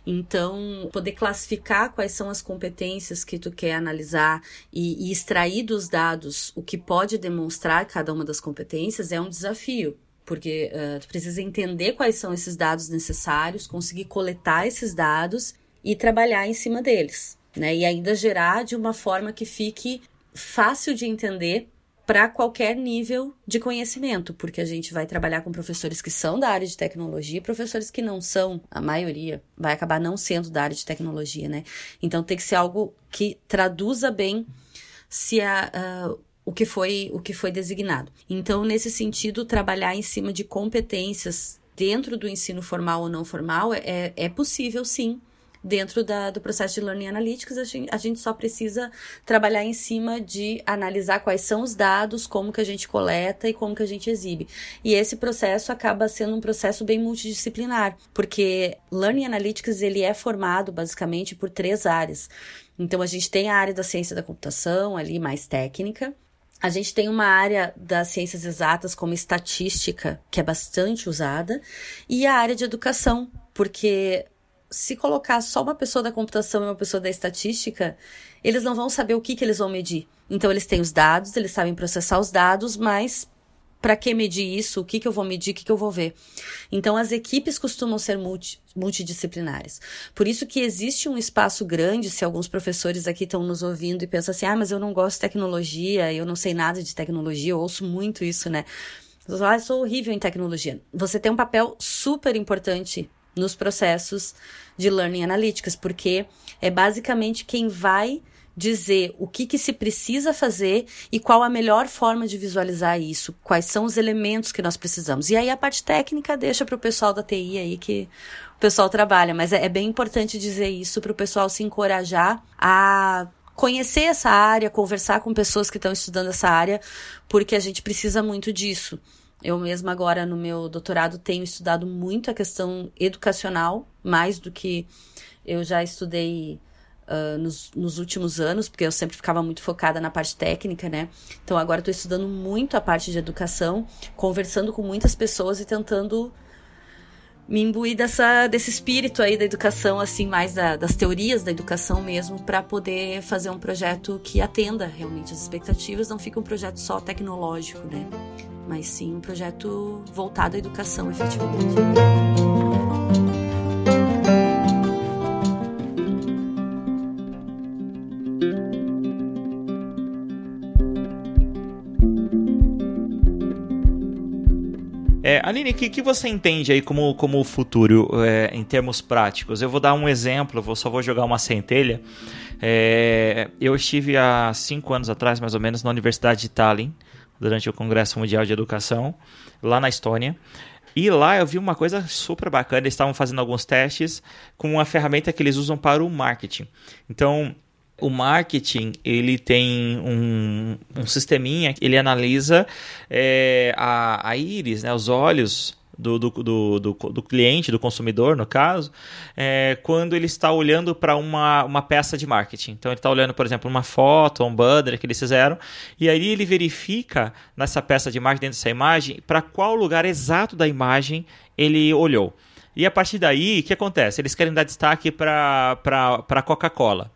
Então, poder classificar quais são as competências que tu quer analisar e, e extrair dos dados o que pode demonstrar cada uma das competências é um desafio porque uh, tu precisa entender quais são esses dados necessários, conseguir coletar esses dados e trabalhar em cima deles, né? E ainda gerar de uma forma que fique fácil de entender para qualquer nível de conhecimento, porque a gente vai trabalhar com professores que são da área de tecnologia e professores que não são, a maioria vai acabar não sendo da área de tecnologia, né? Então tem que ser algo que traduza bem se a, uh, o que foi o que foi designado. Então nesse sentido trabalhar em cima de competências dentro do ensino formal ou não formal é, é possível sim dentro da, do processo de Learning Analytics, a gente, a gente só precisa trabalhar em cima de analisar quais são os dados, como que a gente coleta e como que a gente exibe. E esse processo acaba sendo um processo bem multidisciplinar, porque Learning Analytics ele é formado basicamente por três áreas. Então a gente tem a área da ciência da computação ali mais técnica, a gente tem uma área das ciências exatas como estatística, que é bastante usada, e a área de educação, porque se colocar só uma pessoa da computação e uma pessoa da estatística, eles não vão saber o que, que eles vão medir. Então, eles têm os dados, eles sabem processar os dados, mas para que medir isso? O que, que eu vou medir? O que, que eu vou ver? Então, as equipes costumam ser multi, multidisciplinares. Por isso que existe um espaço grande, se alguns professores aqui estão nos ouvindo e pensam assim, ah, mas eu não gosto de tecnologia, eu não sei nada de tecnologia, eu ouço muito isso, né? Ah, sou horrível em tecnologia. Você tem um papel super importante nos processos de Learning Analytics, porque é basicamente quem vai dizer o que, que se precisa fazer e qual a melhor forma de visualizar isso, quais são os elementos que nós precisamos. E aí a parte técnica deixa para o pessoal da TI aí que o pessoal trabalha, mas é, é bem importante dizer isso para o pessoal se encorajar a conhecer essa área, conversar com pessoas que estão estudando essa área, porque a gente precisa muito disso. Eu mesma agora no meu doutorado tenho estudado muito a questão educacional, mais do que eu já estudei uh, nos, nos, últimos anos, porque eu sempre ficava muito focada na parte técnica, né? Então agora estou estudando muito a parte de educação, conversando com muitas pessoas e tentando me imbuir dessa, desse espírito aí da educação, assim, mais da, das teorias da educação mesmo, para poder fazer um projeto que atenda realmente as expectativas, não fica um projeto só tecnológico, né? Mas sim um projeto voltado à educação, efetivamente. Aline, o que, que você entende aí como, como o futuro é, em termos práticos? Eu vou dar um exemplo, eu só vou jogar uma centelha. É, eu estive há cinco anos atrás, mais ou menos, na Universidade de Tallinn, durante o Congresso Mundial de Educação, lá na Estônia. E lá eu vi uma coisa super bacana, eles estavam fazendo alguns testes com uma ferramenta que eles usam para o marketing. Então, o marketing ele tem um, um sisteminha ele analisa é, a, a íris, né, os olhos do, do, do, do, cliente, do consumidor, no caso, é, quando ele está olhando para uma, uma peça de marketing. Então, ele está olhando, por exemplo, uma foto, um banner que eles fizeram, e aí ele verifica nessa peça de marketing, dentro dessa imagem, para qual lugar exato da imagem ele olhou. E a partir daí, o que acontece? Eles querem dar destaque para a Coca-Cola.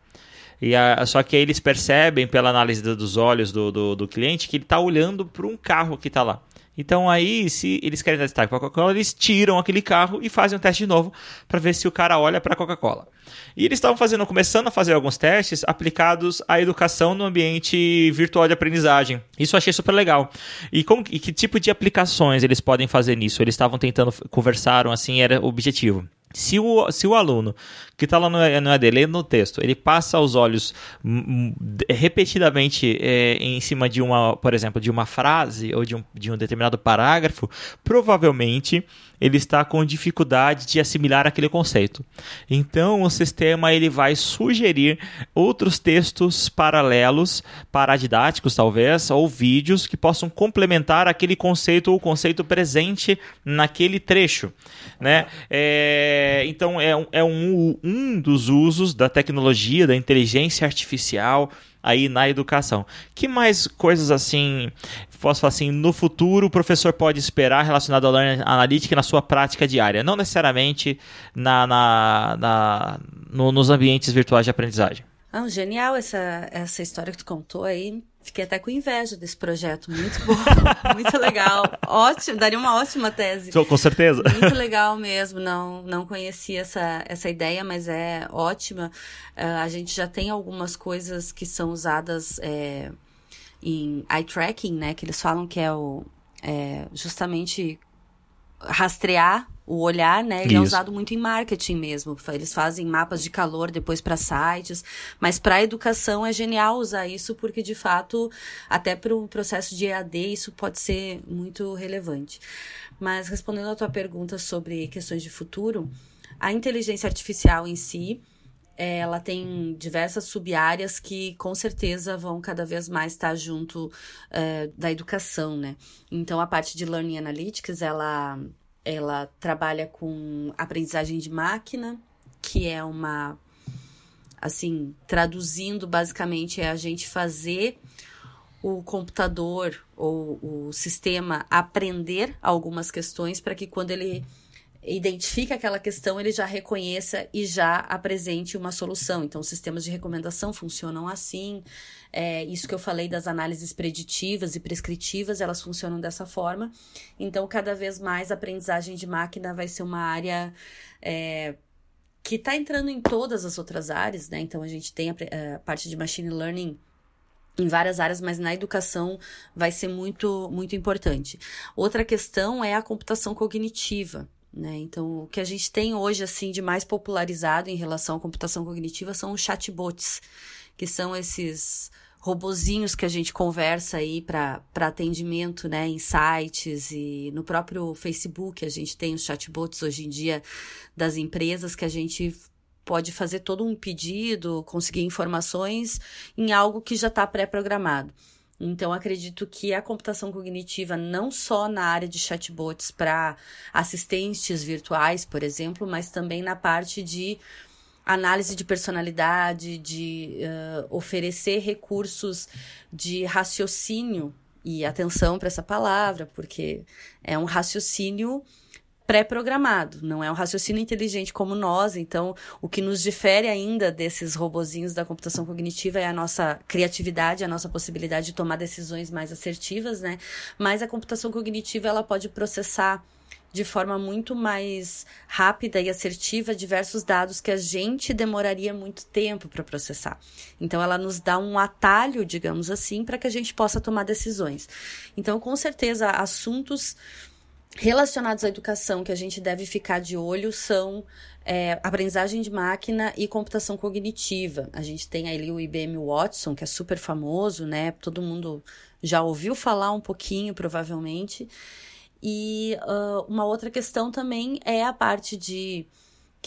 E a, só que aí eles percebem, pela análise dos olhos do, do, do cliente, que ele está olhando para um carro que está lá. Então aí, se eles querem para a Coca-Cola, eles tiram aquele carro e fazem um teste de novo para ver se o cara olha para a Coca-Cola. E eles estavam fazendo, começando a fazer alguns testes aplicados à educação no ambiente virtual de aprendizagem. Isso eu achei super legal. E, como, e que tipo de aplicações eles podem fazer nisso? Eles estavam tentando, conversaram assim, era o objetivo. Se o, se o aluno que está lá no, no EAD, lendo no texto, ele passa os olhos repetidamente é, em cima de uma, por exemplo, de uma frase ou de um, de um determinado parágrafo, provavelmente ele está com dificuldade de assimilar aquele conceito. Então, o sistema ele vai sugerir outros textos paralelos, paradidáticos talvez, ou vídeos que possam complementar aquele conceito ou conceito presente naquele trecho, né? É, então, é, é um, um dos usos da tecnologia, da inteligência artificial aí na educação. Que mais coisas assim, posso falar assim, no futuro o professor pode esperar relacionado ao Learning Analytics na sua prática diária? Não necessariamente na, na, na no, nos ambientes virtuais de aprendizagem. Ah, genial essa, essa história que tu contou aí. Fiquei até com inveja desse projeto. Muito bom, muito legal. Ótimo, daria uma ótima tese. Com certeza. Muito legal mesmo. Não, não conhecia essa, essa ideia, mas é ótima. Uh, a gente já tem algumas coisas que são usadas é, em eye tracking, né? Que eles falam que é o é, justamente rastrear o olhar, né? Ele é Isso. é usado muito em marketing mesmo. Eles fazem mapas de calor depois para sites, mas para educação é genial usar isso porque de fato até para o processo de EAD isso pode ser muito relevante. Mas respondendo à tua pergunta sobre questões de futuro, a inteligência artificial em si, ela tem diversas sub-áreas que com certeza vão cada vez mais estar junto uh, da educação, né? Então a parte de Learning Analytics, ela ela trabalha com aprendizagem de máquina, que é uma assim, traduzindo basicamente é a gente fazer o computador ou o sistema aprender algumas questões para que quando ele identifica aquela questão, ele já reconheça e já apresente uma solução. Então, sistemas de recomendação funcionam assim. É, isso que eu falei das análises preditivas e prescritivas, elas funcionam dessa forma. Então, cada vez mais a aprendizagem de máquina vai ser uma área é, que está entrando em todas as outras áreas, né? Então, a gente tem a, a parte de machine learning em várias áreas, mas na educação vai ser muito, muito importante. Outra questão é a computação cognitiva. Né? Então, o que a gente tem hoje assim de mais popularizado em relação à computação cognitiva são os chatbots, que são esses robozinhos que a gente conversa aí para atendimento, né, em sites e no próprio Facebook a gente tem os chatbots hoje em dia das empresas que a gente pode fazer todo um pedido, conseguir informações em algo que já está pré-programado. Então, acredito que a computação cognitiva, não só na área de chatbots para assistentes virtuais, por exemplo, mas também na parte de análise de personalidade, de uh, oferecer recursos de raciocínio. E atenção para essa palavra, porque é um raciocínio pré-programado, não é um raciocínio inteligente como nós. Então, o que nos difere ainda desses robozinhos da computação cognitiva é a nossa criatividade, a nossa possibilidade de tomar decisões mais assertivas, né? Mas a computação cognitiva ela pode processar de forma muito mais rápida e assertiva diversos dados que a gente demoraria muito tempo para processar. Então, ela nos dá um atalho, digamos assim, para que a gente possa tomar decisões. Então, com certeza, assuntos relacionados à educação que a gente deve ficar de olho são é, aprendizagem de máquina e computação cognitiva. A gente tem ali o IBM Watson, que é super famoso, né? Todo mundo já ouviu falar um pouquinho, provavelmente. E uh, uma outra questão também é a parte de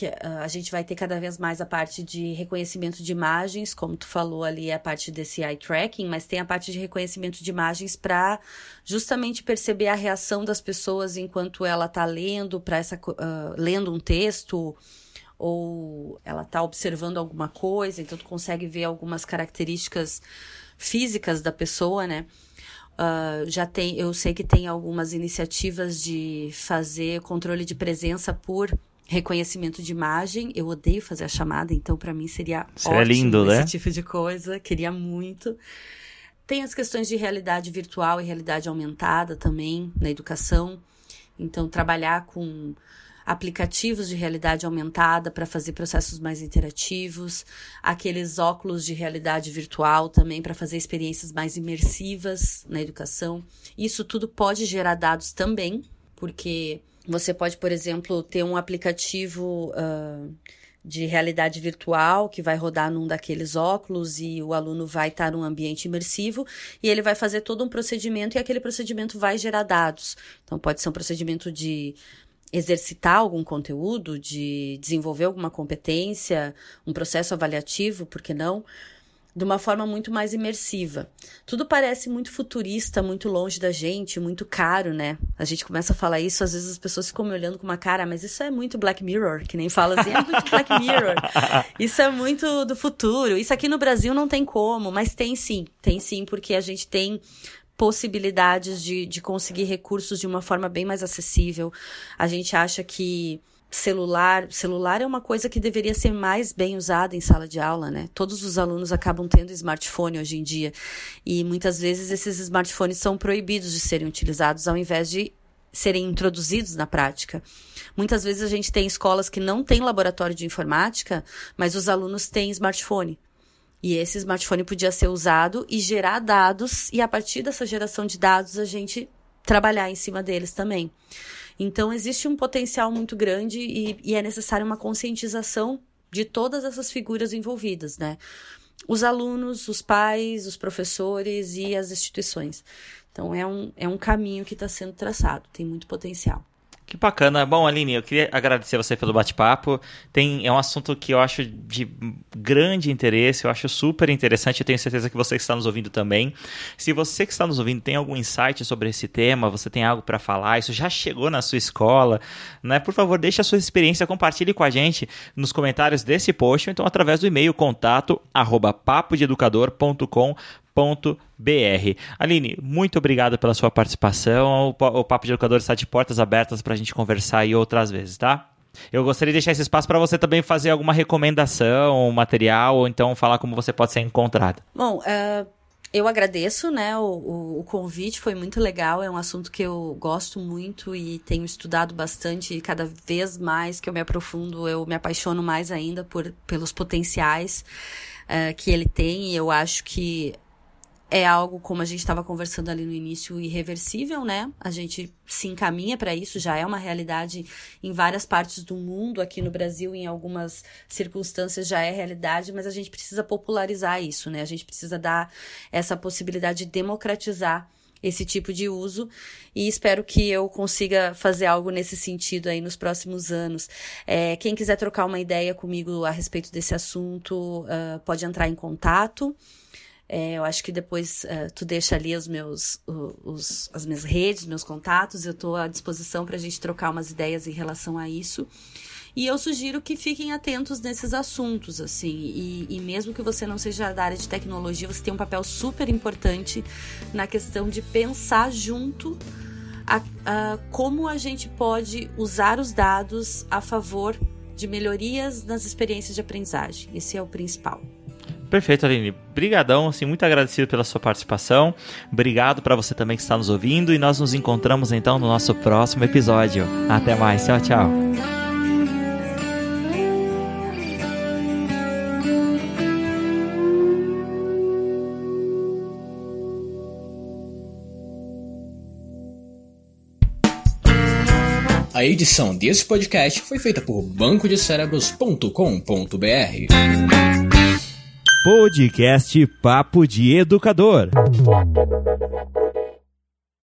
que uh, a gente vai ter cada vez mais a parte de reconhecimento de imagens, como tu falou ali, a parte desse eye tracking, mas tem a parte de reconhecimento de imagens para justamente perceber a reação das pessoas enquanto ela está lendo para essa uh, lendo um texto ou ela está observando alguma coisa, então tu consegue ver algumas características físicas da pessoa, né? Uh, já tem, eu sei que tem algumas iniciativas de fazer controle de presença por reconhecimento de imagem. Eu odeio fazer a chamada, então para mim seria Seria ótimo lindo, né? esse tipo de coisa. Queria muito. Tem as questões de realidade virtual e realidade aumentada também na educação. Então, trabalhar com aplicativos de realidade aumentada para fazer processos mais interativos, aqueles óculos de realidade virtual também para fazer experiências mais imersivas na educação. Isso tudo pode gerar dados também, porque você pode, por exemplo, ter um aplicativo uh, de realidade virtual que vai rodar num daqueles óculos e o aluno vai estar num ambiente imersivo e ele vai fazer todo um procedimento e aquele procedimento vai gerar dados. Então, pode ser um procedimento de exercitar algum conteúdo, de desenvolver alguma competência, um processo avaliativo, por que não? De uma forma muito mais imersiva. Tudo parece muito futurista, muito longe da gente, muito caro, né? A gente começa a falar isso, às vezes as pessoas ficam me olhando com uma cara, mas isso é muito Black Mirror, que nem fala assim, é muito Black Mirror. Isso é muito do futuro. Isso aqui no Brasil não tem como, mas tem sim, tem sim, porque a gente tem possibilidades de, de conseguir recursos de uma forma bem mais acessível. A gente acha que celular, celular é uma coisa que deveria ser mais bem usada em sala de aula, né? Todos os alunos acabam tendo smartphone hoje em dia e muitas vezes esses smartphones são proibidos de serem utilizados ao invés de serem introduzidos na prática. Muitas vezes a gente tem escolas que não têm laboratório de informática, mas os alunos têm smartphone. E esse smartphone podia ser usado e gerar dados, e a partir dessa geração de dados a gente trabalhar em cima deles também. Então, existe um potencial muito grande e, e é necessária uma conscientização de todas essas figuras envolvidas, né? Os alunos, os pais, os professores e as instituições. Então, é um, é um caminho que está sendo traçado, tem muito potencial. Que bacana. Bom, Aline, eu queria agradecer você pelo bate-papo. Tem é um assunto que eu acho de grande interesse, eu acho super interessante. Eu tenho certeza que você que está nos ouvindo também. Se você que está nos ouvindo tem algum insight sobre esse tema, você tem algo para falar, isso já chegou na sua escola, né? Por favor, deixe a sua experiência, compartilhe com a gente nos comentários desse post, ou então através do e-mail contato arroba br. Aline, muito obrigado pela sua participação. O Papo de Educador está de portas abertas para a gente conversar aí outras vezes, tá? Eu gostaria de deixar esse espaço para você também fazer alguma recomendação, material, ou então falar como você pode ser encontrado. Bom, uh, eu agradeço, né? O, o, o, convite foi muito legal. É um assunto que eu gosto muito e tenho estudado bastante. E cada vez mais que eu me aprofundo, eu me apaixono mais ainda por, pelos potenciais uh, que ele tem. E eu acho que é algo, como a gente estava conversando ali no início, irreversível, né? A gente se encaminha para isso, já é uma realidade em várias partes do mundo, aqui no Brasil, em algumas circunstâncias já é realidade, mas a gente precisa popularizar isso, né? A gente precisa dar essa possibilidade de democratizar esse tipo de uso e espero que eu consiga fazer algo nesse sentido aí nos próximos anos. É, quem quiser trocar uma ideia comigo a respeito desse assunto, uh, pode entrar em contato. É, eu acho que depois uh, tu deixa ali os meus, os, as minhas redes, meus contatos. Eu estou à disposição para a gente trocar umas ideias em relação a isso. E eu sugiro que fiquem atentos nesses assuntos, assim. E, e, mesmo que você não seja da área de tecnologia, você tem um papel super importante na questão de pensar junto a, a como a gente pode usar os dados a favor de melhorias nas experiências de aprendizagem. Esse é o principal. Perfeito, Aline. Brigadão, assim, muito agradecido pela sua participação. Obrigado para você também que está nos ouvindo e nós nos encontramos então no nosso próximo episódio. Até mais, tchau, tchau. A edição desse podcast foi feita por bancodecerebros.com.br. Podcast Papo de Educador.